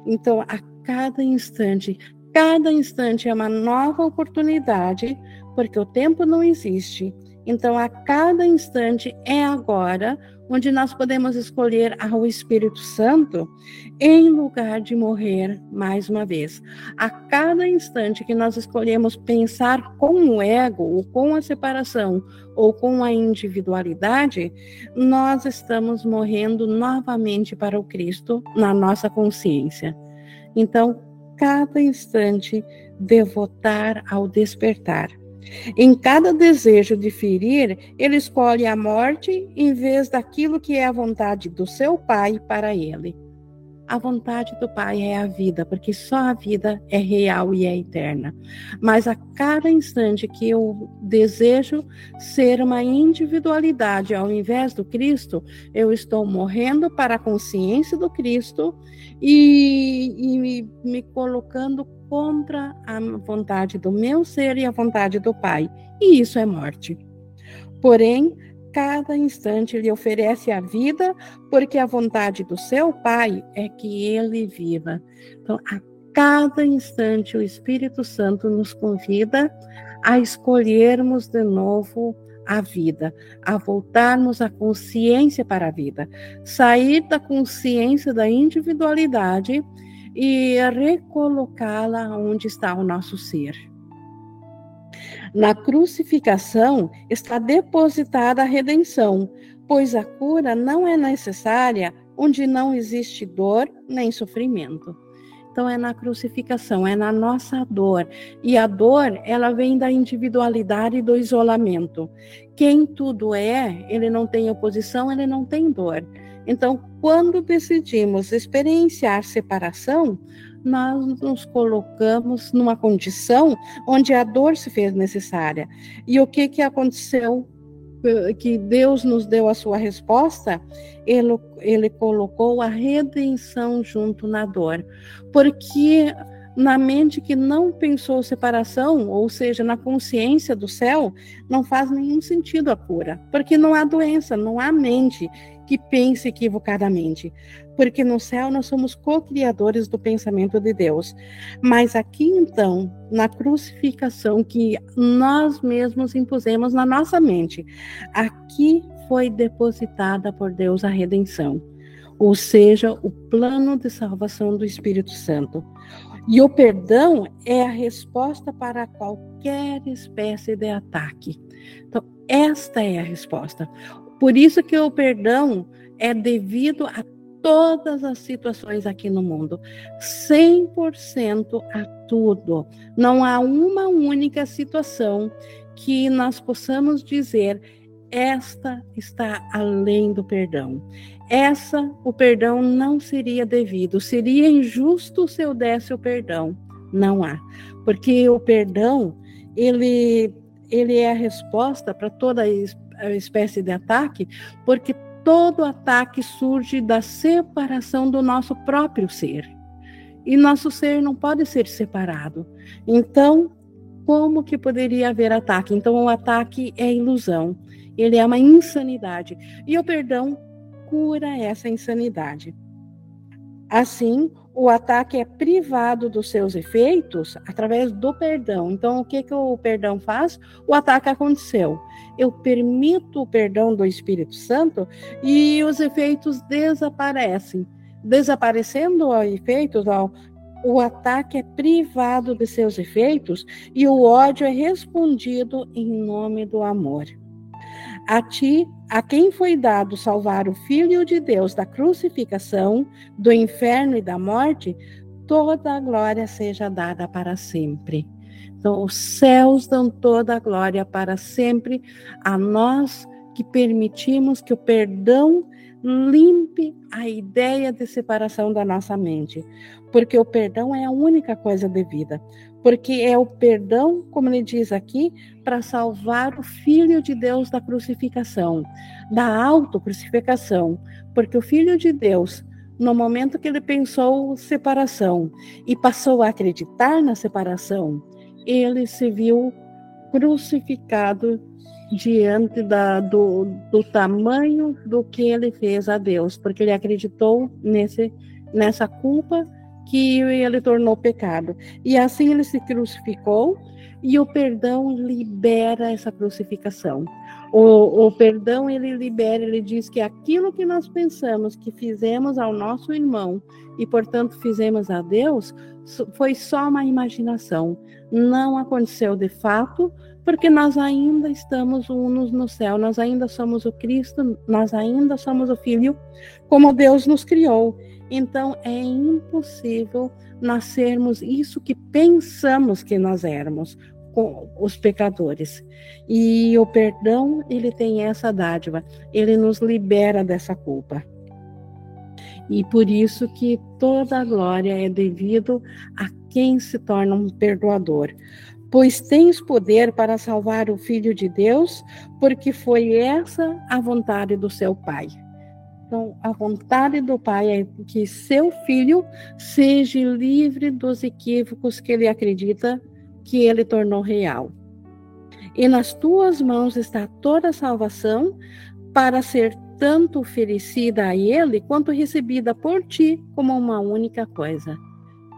Speaker 1: Então, a cada instante, cada instante é uma nova oportunidade porque o tempo não existe. Então, a cada instante é agora, onde nós podemos escolher ao Espírito Santo em lugar de morrer mais uma vez. A cada instante que nós escolhemos pensar com o ego, ou com a separação, ou com a individualidade, nós estamos morrendo novamente para o Cristo na nossa consciência. Então, cada instante devotar ao despertar. Em cada desejo de ferir, ele escolhe a morte em vez daquilo que é a vontade do seu pai para ele. A vontade do Pai é a vida, porque só a vida é real e é eterna. Mas a cada instante que eu desejo ser uma individualidade ao invés do Cristo, eu estou morrendo para a consciência do Cristo e, e me, me colocando contra a vontade do meu ser e a vontade do Pai. E isso é morte. Porém, cada instante lhe oferece a vida, porque a vontade do seu Pai é que ele viva. Então, a cada instante o Espírito Santo nos convida a escolhermos de novo a vida, a voltarmos a consciência para a vida, sair da consciência da individualidade e recolocá-la onde está o nosso ser. Na crucificação está depositada a redenção, pois a cura não é necessária onde não existe dor nem sofrimento. Então é na crucificação, é na nossa dor. E a dor, ela vem da individualidade e do isolamento. Quem tudo é, ele não tem oposição, ele não tem dor. Então, quando decidimos experienciar separação, nós nos colocamos numa condição onde a dor se fez necessária. E o que, que aconteceu? Que Deus nos deu a sua resposta, ele, ele colocou a redenção junto na dor. Porque na mente que não pensou separação, ou seja, na consciência do céu, não faz nenhum sentido a cura, porque não há doença, não há mente que pense equivocadamente, porque no céu nós somos co-criadores do pensamento de Deus. Mas aqui então, na crucificação que nós mesmos impusemos na nossa mente, aqui foi depositada por Deus a redenção, ou seja, o plano de salvação do Espírito Santo. E o perdão é a resposta para qualquer espécie de ataque. Então, esta é a resposta. Por isso que o perdão é devido a todas as situações aqui no mundo, 100% a tudo. Não há uma única situação que nós possamos dizer esta está além do perdão. Essa, o perdão não seria devido, seria injusto se eu desse o perdão. Não há, porque o perdão, ele, ele é a resposta para toda espécie de ataque, porque todo ataque surge da separação do nosso próprio ser. E nosso ser não pode ser separado. Então, como que poderia haver ataque? Então, o ataque é ilusão, ele é uma insanidade. E o perdão cura essa insanidade. Assim, o ataque é privado dos seus efeitos através do perdão. Então, o que, que o perdão faz? O ataque aconteceu. Eu permito o perdão do Espírito Santo e os efeitos desaparecem. Desaparecendo os efeitos, o ataque é privado de seus efeitos e o ódio é respondido em nome do amor. A ti, a quem foi dado salvar o Filho de Deus da crucificação, do inferno e da morte, toda a glória seja dada para sempre. Então, os céus dão toda a glória para sempre a nós que permitimos que o perdão limpe a ideia de separação da nossa mente, porque o perdão é a única coisa devida, porque é o perdão, como ele diz aqui, para salvar o Filho de Deus da crucificação, da autocrucificação, porque o Filho de Deus, no momento que ele pensou separação e passou a acreditar na separação, ele se viu crucificado diante da, do, do tamanho do que ele fez a Deus, porque ele acreditou nesse, nessa culpa que ele tornou pecado. E assim ele se crucificou e o perdão libera essa crucificação. O, o, perdão ele libera, ele diz que aquilo que nós pensamos que fizemos ao nosso irmão e portanto fizemos a Deus foi só uma imaginação, não aconteceu de fato, porque nós ainda estamos unos no céu, nós ainda somos o Cristo, nós ainda somos o Filho, como Deus nos criou. Então é impossível nascermos isso que pensamos que nós éramos, os pecadores. E o perdão, ele tem essa dádiva, ele nos libera dessa culpa. E por isso que toda a glória é devido a quem se torna um perdoador pois tens poder para salvar o Filho de Deus, porque foi essa a vontade do seu Pai. Então, a vontade do Pai é que seu filho seja livre dos equívocos que ele acredita que ele tornou real. E nas tuas mãos está toda a salvação para ser tanto oferecida a ele quanto recebida por ti como uma única coisa.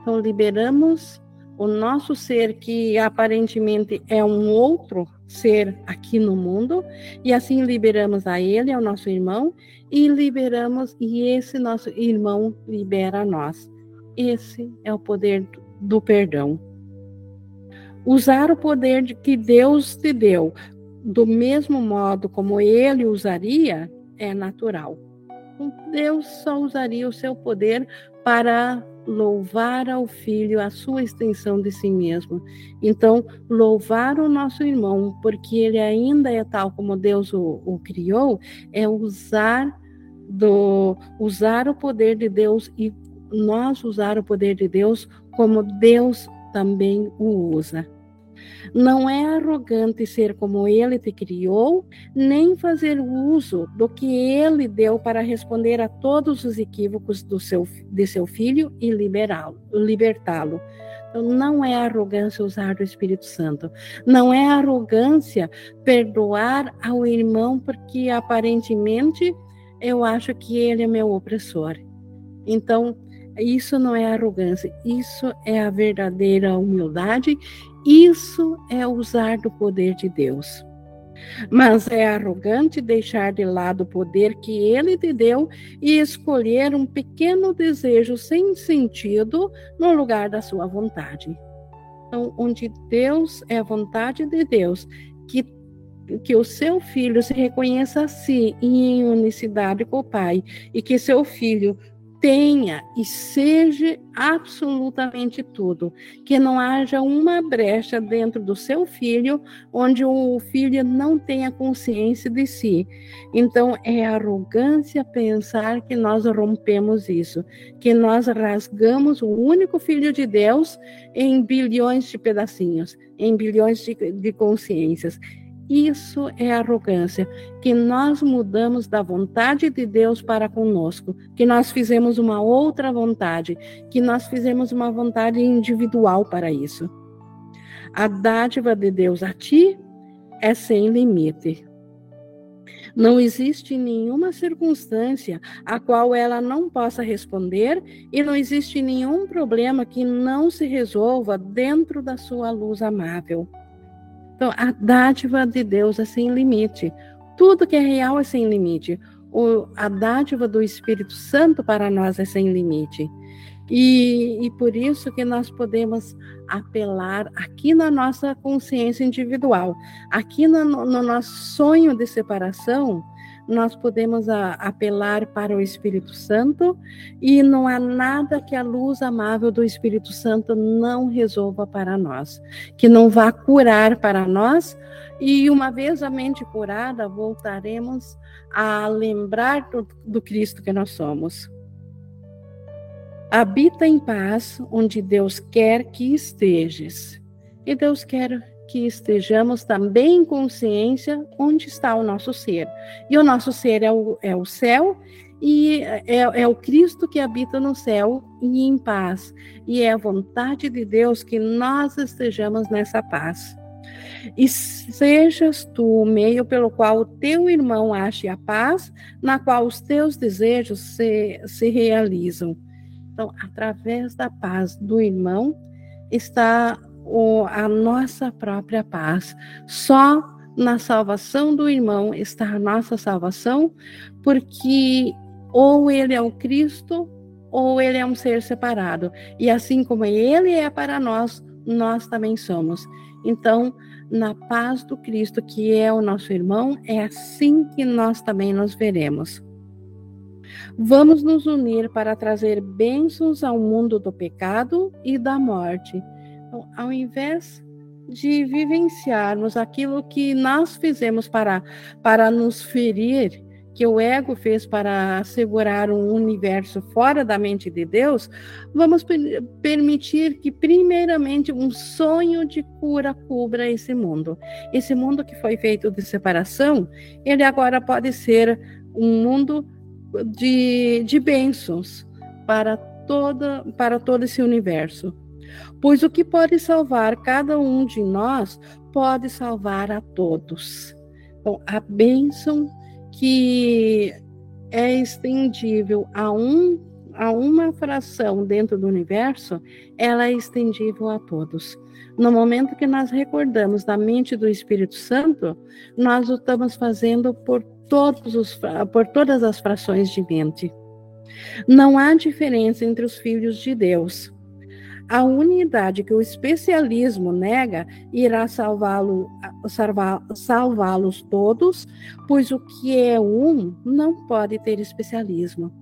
Speaker 1: Então, liberamos o nosso ser, que aparentemente é um outro ser aqui no mundo, e assim liberamos a ele, ao nosso irmão, e liberamos, e esse nosso irmão libera a nós. Esse é o poder do perdão. Usar o poder que Deus te deu do mesmo modo como ele usaria é natural. Deus só usaria o seu poder para louvar ao Filho a sua extensão de si mesmo. Então, louvar o nosso irmão, porque ele ainda é tal como Deus o, o criou, é usar do usar o poder de Deus e nós usar o poder de Deus como Deus também o usa. Não é arrogante ser como ele te criou, nem fazer uso do que ele deu para responder a todos os equívocos do seu, de seu filho e libertá-lo. Então, não é arrogância usar do Espírito Santo. Não é arrogância perdoar ao irmão porque aparentemente eu acho que ele é meu opressor. Então, isso não é arrogância, isso é a verdadeira humildade isso é usar do poder de Deus. Mas é arrogante deixar de lado o poder que ele te deu e escolher um pequeno desejo sem sentido no lugar da sua vontade. Então, onde Deus é a vontade de Deus, que, que o seu filho se reconheça a si em unicidade com o Pai e que seu filho tenha e seja absolutamente tudo, que não haja uma brecha dentro do seu filho onde o filho não tenha consciência de si. Então é arrogância pensar que nós rompemos isso, que nós rasgamos o único filho de Deus em bilhões de pedacinhos, em bilhões de, de consciências. Isso é arrogância, que nós mudamos da vontade de Deus para conosco, que nós fizemos uma outra vontade, que nós fizemos uma vontade individual para isso. A dádiva de Deus a ti é sem limite. Não existe nenhuma circunstância a qual ela não possa responder e não existe nenhum problema que não se resolva dentro da sua luz amável. Então, a dádiva de Deus é sem limite. Tudo que é real é sem limite. O, a dádiva do Espírito Santo para nós é sem limite. E, e por isso que nós podemos apelar aqui na nossa consciência individual, aqui no, no nosso sonho de separação, nós podemos a, apelar para o Espírito Santo e não há nada que a luz amável do Espírito Santo não resolva para nós, que não vá curar para nós. E uma vez a mente curada, voltaremos a lembrar do, do Cristo que nós somos. Habita em paz onde Deus quer que estejas. E Deus quer que estejamos também em consciência onde está o nosso ser. E o nosso ser é o, é o céu e é, é, o Cristo que habita no céu e em paz. E é a vontade de Deus que nós estejamos nessa paz. E sejas tu o meio pelo qual o teu irmão ache a paz, na qual os teus desejos se, se realizam. Então, através da paz do irmão está o, a nossa própria paz. Só na salvação do irmão está a nossa salvação, porque ou ele é o Cristo ou ele é um ser separado. E assim como ele é para nós, nós também somos. Então, na paz do Cristo, que é o nosso irmão, é assim que nós também nos veremos. Vamos nos unir para trazer bênçãos ao mundo do pecado e da morte. Então, ao invés de vivenciarmos aquilo que nós fizemos para, para nos ferir, que o ego fez para assegurar um universo fora da mente de Deus, vamos permitir que, primeiramente, um sonho de cura cubra esse mundo. Esse mundo que foi feito de separação, ele agora pode ser um mundo de, de bênçãos para, toda, para todo esse universo. Pois o que pode salvar cada um de nós pode salvar a todos. Então, a bênção que é estendível a, um, a uma fração dentro do universo, ela é estendível a todos. No momento que nós recordamos da mente do Espírito Santo, nós o estamos fazendo por todos os, por todas as frações de mente. Não há diferença entre os filhos de Deus. A unidade que o especialismo nega irá salvá-lo, salvá-los todos, pois o que é um não pode ter especialismo.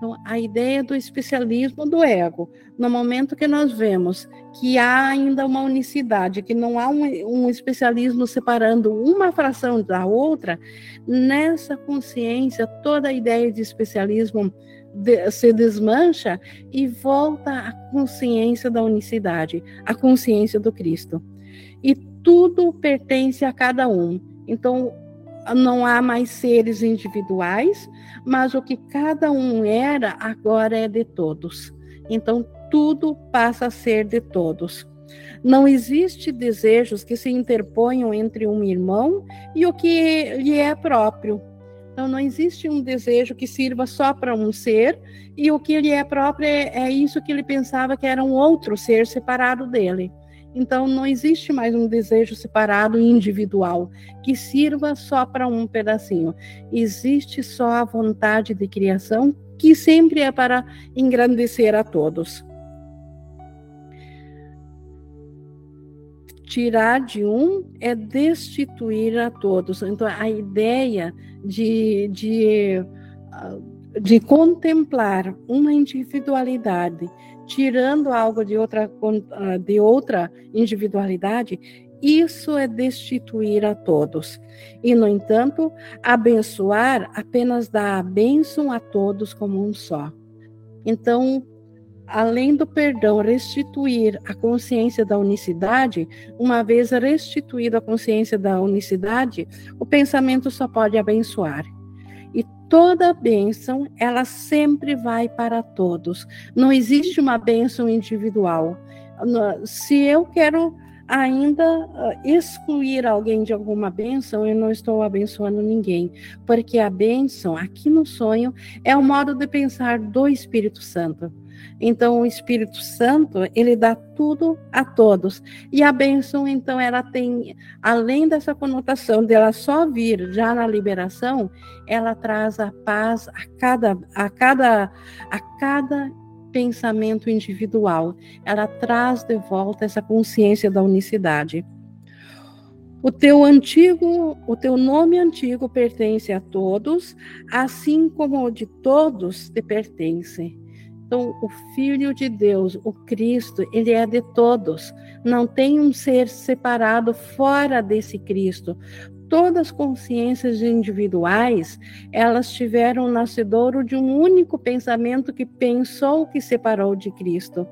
Speaker 1: Então, a ideia do especialismo do ego, no momento que nós vemos que há ainda uma unicidade, que não há um, um especialismo separando uma fração da outra, nessa consciência, toda a ideia de especialismo de, se desmancha e volta à consciência da unicidade, à consciência do Cristo. E tudo pertence a cada um. Então, não há mais seres individuais, mas o que cada um era agora é de todos. Então tudo passa a ser de todos. Não existe desejos que se interponham entre um irmão e o que lhe é próprio. Então não existe um desejo que sirva só para um ser e o que lhe é próprio é, é isso que ele pensava que era um outro ser separado dele. Então, não existe mais um desejo separado e individual que sirva só para um pedacinho. Existe só a vontade de criação, que sempre é para engrandecer a todos. Tirar de um é destituir a todos. Então, a ideia de, de, ah, de contemplar uma individualidade tirando algo de outra, ah, de outra individualidade, isso é destituir a todos. E, no entanto, abençoar apenas dá a bênção a todos como um só. Então, além do perdão, restituir a consciência da unicidade, uma vez restituída a consciência da unicidade, o pensamento só pode abençoar toda bênção, ela sempre vai para todos. Não existe uma bênção individual. Se eu quero ainda uh, excluir alguém de alguma bênção, eu não estou abençoando ninguém, porque a bênção, aqui no sonho, é o modo de pensar do Espírito Santo. Então, o Espírito Santo, ele dá tudo a todos. E a bênção, então, ela tem, além dessa conotação dela só vir já na liberação, ela traz a paz a cada, a cada, a cada pensamento individual. Ela traz de volta essa consciência da unicidade. O teu antigo, o teu nome antigo pertence a todos, assim como o de todos te pertence. Então, o Filho de Deus, o Cristo, ele é de todos. Não tem um ser separado fora desse Cristo. Todas as consciências individuais, elas tiveram o nascedouro de um único pensamento que pensou que separou de Cristo.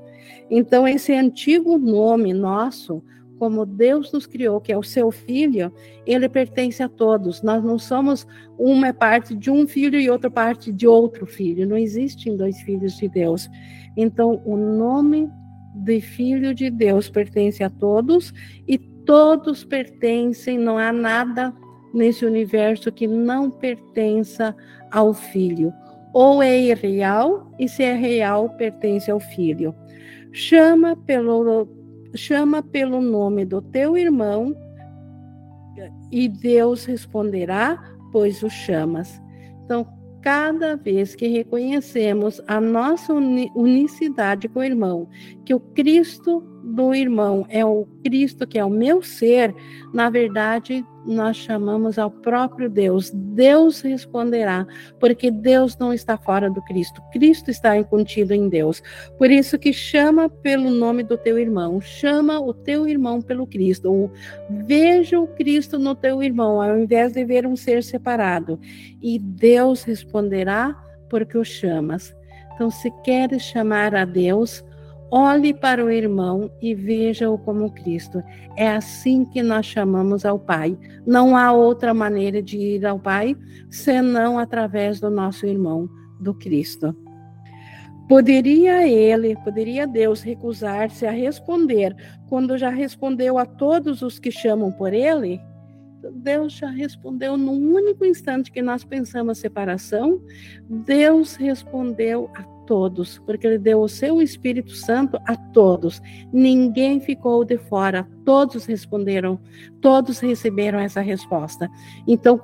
Speaker 1: Então, esse antigo nome nosso, como Deus nos criou, que é o seu filho, ele pertence a todos. Nós não somos uma parte de um filho e outra parte de outro filho. Não existem dois filhos de Deus. Então, o nome de filho de Deus pertence a todos e todos pertencem, não há nada nesse universo que não pertença ao filho. Ou é irreal, e se é real, pertence ao filho. Chama pelo chama pelo nome do teu irmão e Deus responderá, pois o chamas. Então, cada vez que reconhecemos a nossa unicidade com o irmão, que o Cristo do irmão é o Cristo que é o meu ser, na verdade, nós chamamos ao próprio Deus. Deus responderá, porque Deus não está fora do Cristo. Cristo está contido em Deus. Por isso que chama pelo nome do teu irmão, chama o teu irmão pelo Cristo. Ou veja o Cristo no teu irmão, ao invés de ver um ser separado. E Deus responderá porque o chamas. Então, se queres chamar a Deus, Olhe para o irmão e veja-o como Cristo. É assim que nós chamamos ao Pai. Não há outra maneira de ir ao Pai senão através do nosso irmão, do Cristo. Poderia ele, poderia Deus recusar-se a responder quando já respondeu a todos os que chamam por ele? Deus já respondeu no único instante que nós pensamos separação, Deus respondeu a todos, porque ele deu o seu Espírito Santo a todos. Ninguém ficou de fora, todos responderam, todos receberam essa resposta. Então,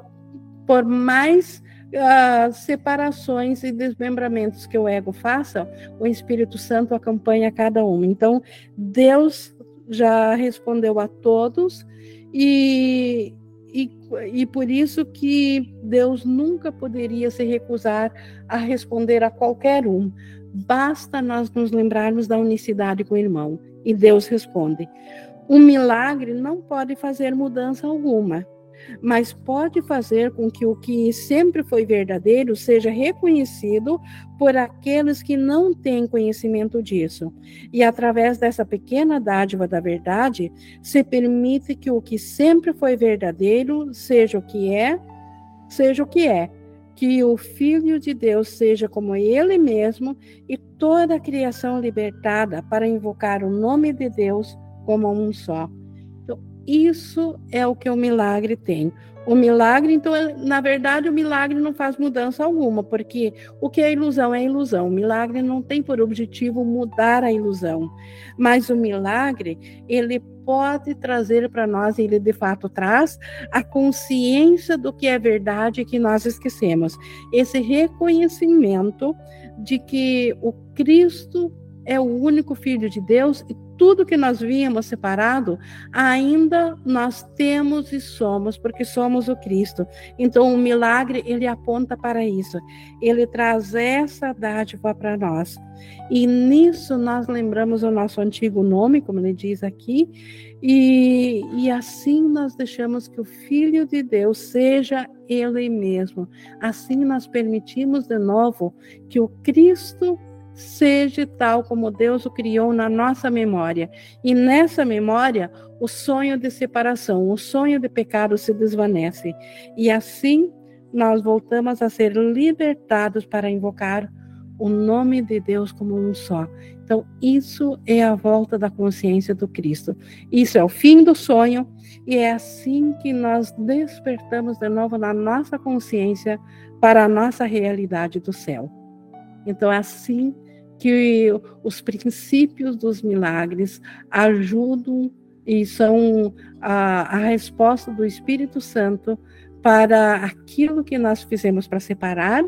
Speaker 1: por mais uh, separações e desmembramentos que o ego faça, o Espírito Santo acompanha cada um. Então, Deus já respondeu a todos e, e, e por isso que Deus nunca poderia se recusar a responder a qualquer um. Basta nós nos lembrarmos da unicidade com o irmão. E Deus responde. Um milagre não pode fazer mudança alguma mas pode fazer com que o que sempre foi verdadeiro seja reconhecido por aqueles que não têm conhecimento disso. E através dessa pequena dádiva da verdade, se permite que o que sempre foi verdadeiro seja o que é, seja o que é. Que o Filho de Deus seja como Ele mesmo e toda a criação libertada para invocar o nome de Deus como um só. Isso é o que o milagre tem. O milagre, então, na verdade, o milagre não faz mudança alguma, porque o que é ilusão é ilusão. O milagre não tem por objetivo mudar a ilusão, mas o milagre, ele pode trazer para nós, ele de fato traz, a consciência do que é verdade que nós esquecemos. Esse reconhecimento de que o Cristo é o único Filho de Deus e tudo que nós víamos separado, ainda nós temos e somos, porque somos o Cristo. Então, o milagre, ele aponta para isso. Ele traz essa dádiva para nós. E nisso nós lembramos o nosso antigo nome, como ele diz aqui, e, e assim nós deixamos que o Filho de Deus seja Ele mesmo. Assim nós permitimos de novo que o Cristo seja tal como Deus o criou na nossa memória. E nessa memória, o sonho de separação, o sonho de pecado se desvanece. E assim nós voltamos a ser libertados para invocar o nome de Deus como um só. Então, isso é a volta da consciência do Cristo. Isso é o fim do sonho, e é assim que nós despertamos de novo na nossa consciência para a nossa realidade do céu. Então, é assim que os princípios dos milagres ajudam e são a, a resposta do Espírito Santo para aquilo que nós fizemos para separar,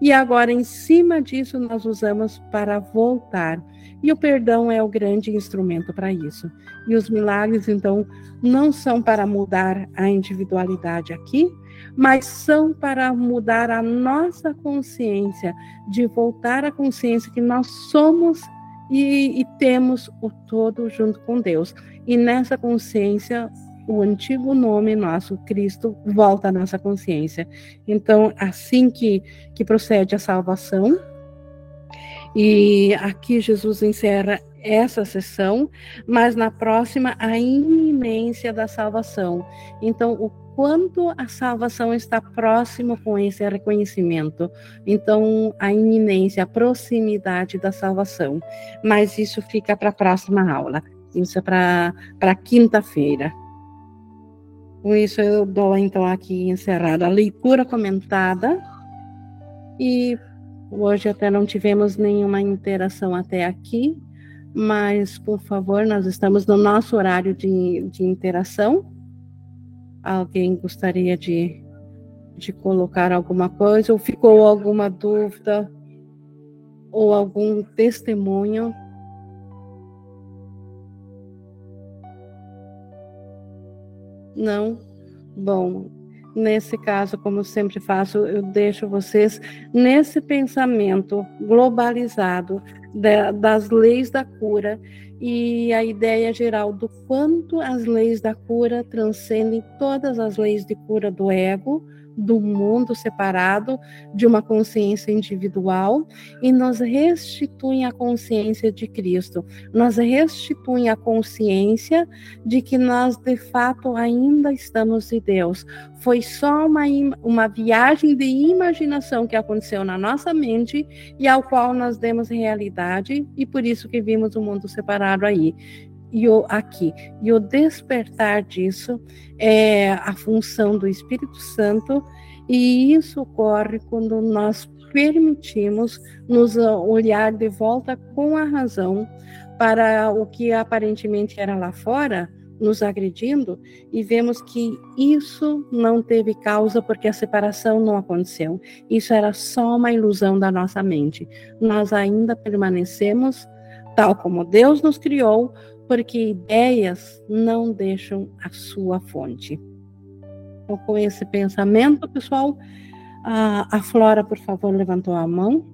Speaker 1: e agora, em cima disso, nós usamos para voltar. E o perdão é o grande instrumento para isso. E os milagres, então, não são para mudar a individualidade aqui, mas são para mudar a nossa consciência, de voltar à consciência que nós somos e, e temos o todo junto com Deus. E nessa consciência, o antigo nome nosso, Cristo, volta à nossa consciência. Então, assim que, que procede a salvação, e aqui Jesus encerra essa sessão, mas na próxima a iminência da salvação. Então, o quanto a salvação está próximo com esse reconhecimento. Então, a iminência, a proximidade da salvação. Mas isso fica para a próxima aula. Isso é para quinta-feira. Com isso, eu dou então aqui encerrada a leitura comentada. E hoje até não tivemos nenhuma interação até aqui, mas, por favor, nós estamos no nosso horário de, de interação. Alguém gostaria de, de colocar alguma coisa, ou ficou alguma dúvida, ou algum testemunho? Não? Bom, nesse caso, como sempre faço, eu deixo vocês nesse pensamento globalizado das leis da cura e a ideia geral do quanto as leis da cura transcendem todas as leis de cura do ego, do mundo separado, de uma consciência individual, e nos restituem a consciência de Cristo, nos restituem a consciência de que nós, de fato, ainda estamos em Deus. Foi só uma, uma viagem de imaginação que aconteceu na nossa mente e ao qual nós demos realidade, e por isso que vimos o mundo separado aí e o aqui. E o despertar disso é a função do Espírito Santo, e isso ocorre quando nós permitimos nos olhar de volta com a razão para o que aparentemente era lá fora, nos agredindo, e vemos que isso não teve causa porque a separação não aconteceu. Isso era só uma ilusão da nossa mente. Nós ainda permanecemos tal como Deus nos criou, porque ideias não deixam a sua fonte. Então, com esse pensamento, pessoal, a, a Flora, por favor, levantou a mão.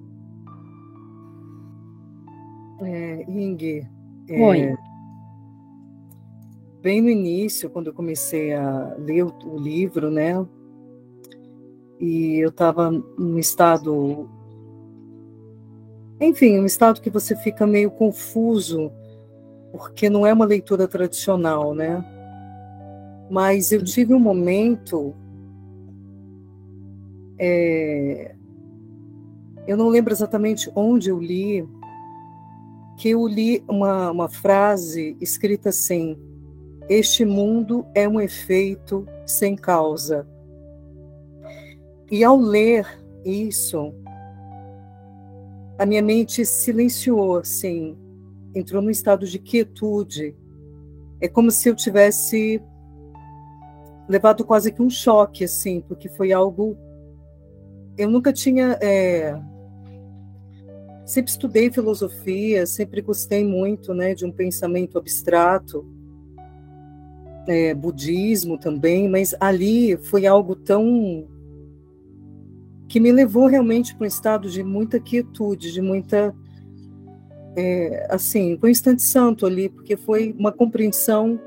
Speaker 2: É, Ing, é, Oi. bem no início, quando eu comecei a ler o, o livro, né, e eu estava num estado, enfim, um estado que você fica meio confuso porque não é uma leitura tradicional, né? Mas eu tive um momento. É, eu não lembro exatamente onde eu li, que eu li uma, uma frase escrita assim: Este mundo é um efeito sem causa. E ao ler isso, a minha mente silenciou, assim, entrou num estado de quietude. É como se eu tivesse levado quase que um choque, assim, porque foi algo. Eu nunca tinha. É... Sempre estudei filosofia, sempre gostei muito né, de um pensamento abstrato, é, budismo também, mas ali foi algo tão. que me levou realmente para um estado de muita quietude, de muita é, assim, foi um instante santo ali, porque foi uma compreensão,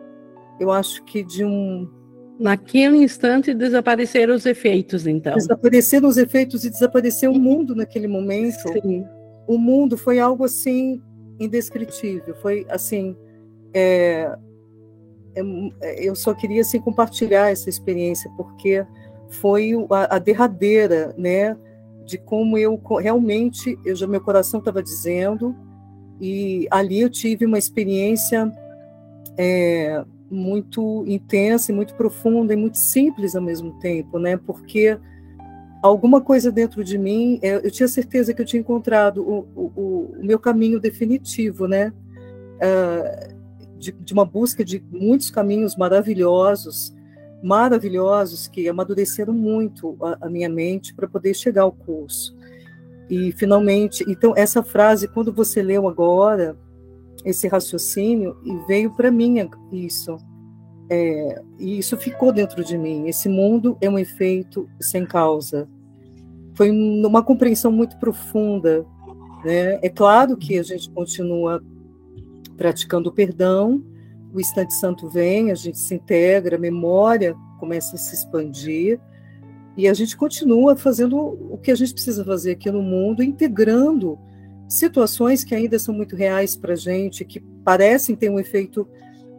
Speaker 2: eu acho que de um.
Speaker 1: Naquele instante desapareceram os efeitos, então.
Speaker 2: Desapareceram os efeitos e desapareceu o mundo naquele momento. Sim. O mundo foi algo assim indescritível. Foi assim. É, é, eu só queria assim, compartilhar essa experiência, porque foi a, a derradeira, né? de como eu realmente, eu já meu coração estava dizendo, e ali eu tive uma experiência é, muito intensa e muito profunda e muito simples ao mesmo tempo, né? Porque alguma coisa dentro de mim, é, eu tinha certeza que eu tinha encontrado o, o, o meu caminho definitivo, né? Uh, de, de, uma busca de muitos caminhos maravilhosos, maravilhosos que amadureceram muito a, a minha mente para poder chegar ao curso. E finalmente, então essa frase, quando você leu agora, esse raciocínio, e veio para mim isso. É, e isso ficou dentro de mim. Esse mundo é um efeito sem causa. Foi uma compreensão muito profunda. Né? É claro que a gente continua praticando o perdão, o instante santo vem, a gente se integra, a memória começa a se expandir, e a gente continua fazendo o que a gente precisa fazer aqui no mundo, integrando situações que ainda são muito reais para a gente, que parecem ter um efeito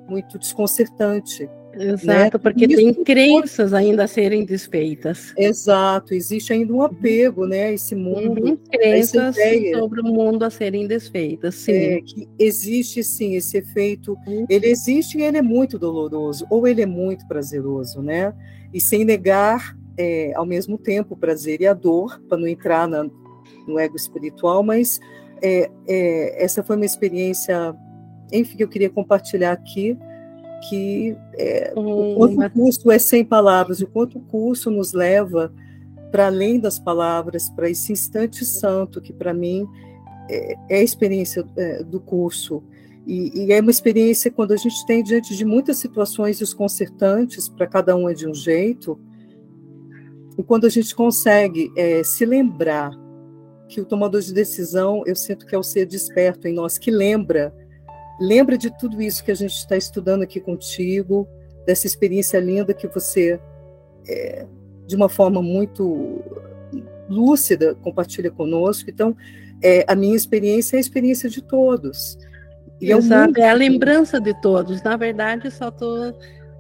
Speaker 2: muito desconcertante.
Speaker 1: Exato, né? porque Isso tem crenças ainda a serem desfeitas.
Speaker 2: Exato, existe ainda um apego, né, a esse mundo, uhum,
Speaker 1: crenças sobre o mundo a serem desfeitas, sim. É,
Speaker 2: que existe sim esse efeito, uhum. ele existe e ele é muito doloroso, ou ele é muito prazeroso, né? E sem negar é, ao mesmo tempo o prazer e a dor, para não entrar na, no ego espiritual, mas é, é, essa foi uma experiência, enfim, que eu queria compartilhar aqui, que é, hum, o quanto o curso é sem palavras, o quanto o curso nos leva para além das palavras, para esse instante santo, que para mim é, é, a experiência é, do curso. E, e, é uma experiência quando a gente tem diante de muitas situações desconcertantes, para cada um é de um jeito, e quando a gente consegue é, se lembrar que o tomador de decisão, eu sinto que é o ser desperto em nós, que lembra Lembra de tudo isso que a gente está estudando aqui contigo, dessa experiência linda que você, é, de uma forma muito lúcida, compartilha conosco. Então, é, a minha experiência é a experiência de todos.
Speaker 1: E Exato, é, é a lembrança de todos. Na verdade, só tô,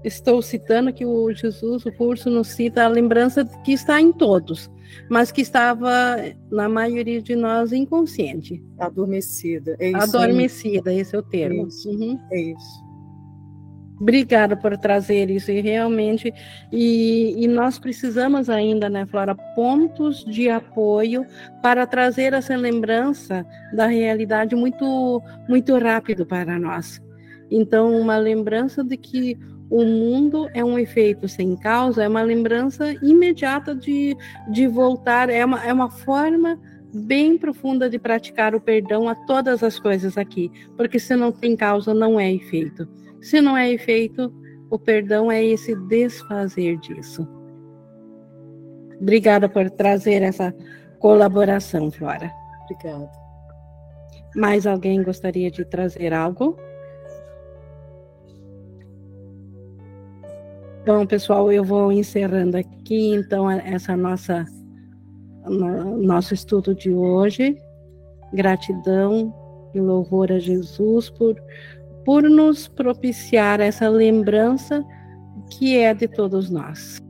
Speaker 1: estou citando que o Jesus, o curso, nos cita a lembrança que está em todos mas que estava, na maioria de nós, inconsciente.
Speaker 2: Adormecida. É
Speaker 1: isso Adormecida, esse é o termo.
Speaker 2: É isso. Uhum. É isso.
Speaker 1: Obrigada por trazer isso e realmente e, e, nós precisamos ainda, né, Flora, pontos de apoio para trazer essa lembrança da realidade muito muito rápido para nós. Então, uma lembrança de que o mundo é um efeito sem causa, é uma lembrança imediata de, de voltar, é uma, é uma forma bem profunda de praticar o perdão a todas as coisas aqui, porque se não tem causa, não é efeito. Se não é efeito, o perdão é esse desfazer disso. Obrigada por trazer essa colaboração, Flora.
Speaker 2: Obrigada.
Speaker 1: Mais alguém gostaria de trazer algo? Então, pessoal, eu vou encerrando aqui então essa nossa no, nosso estudo de hoje. Gratidão e louvor a Jesus por por nos propiciar essa lembrança que é de todos nós.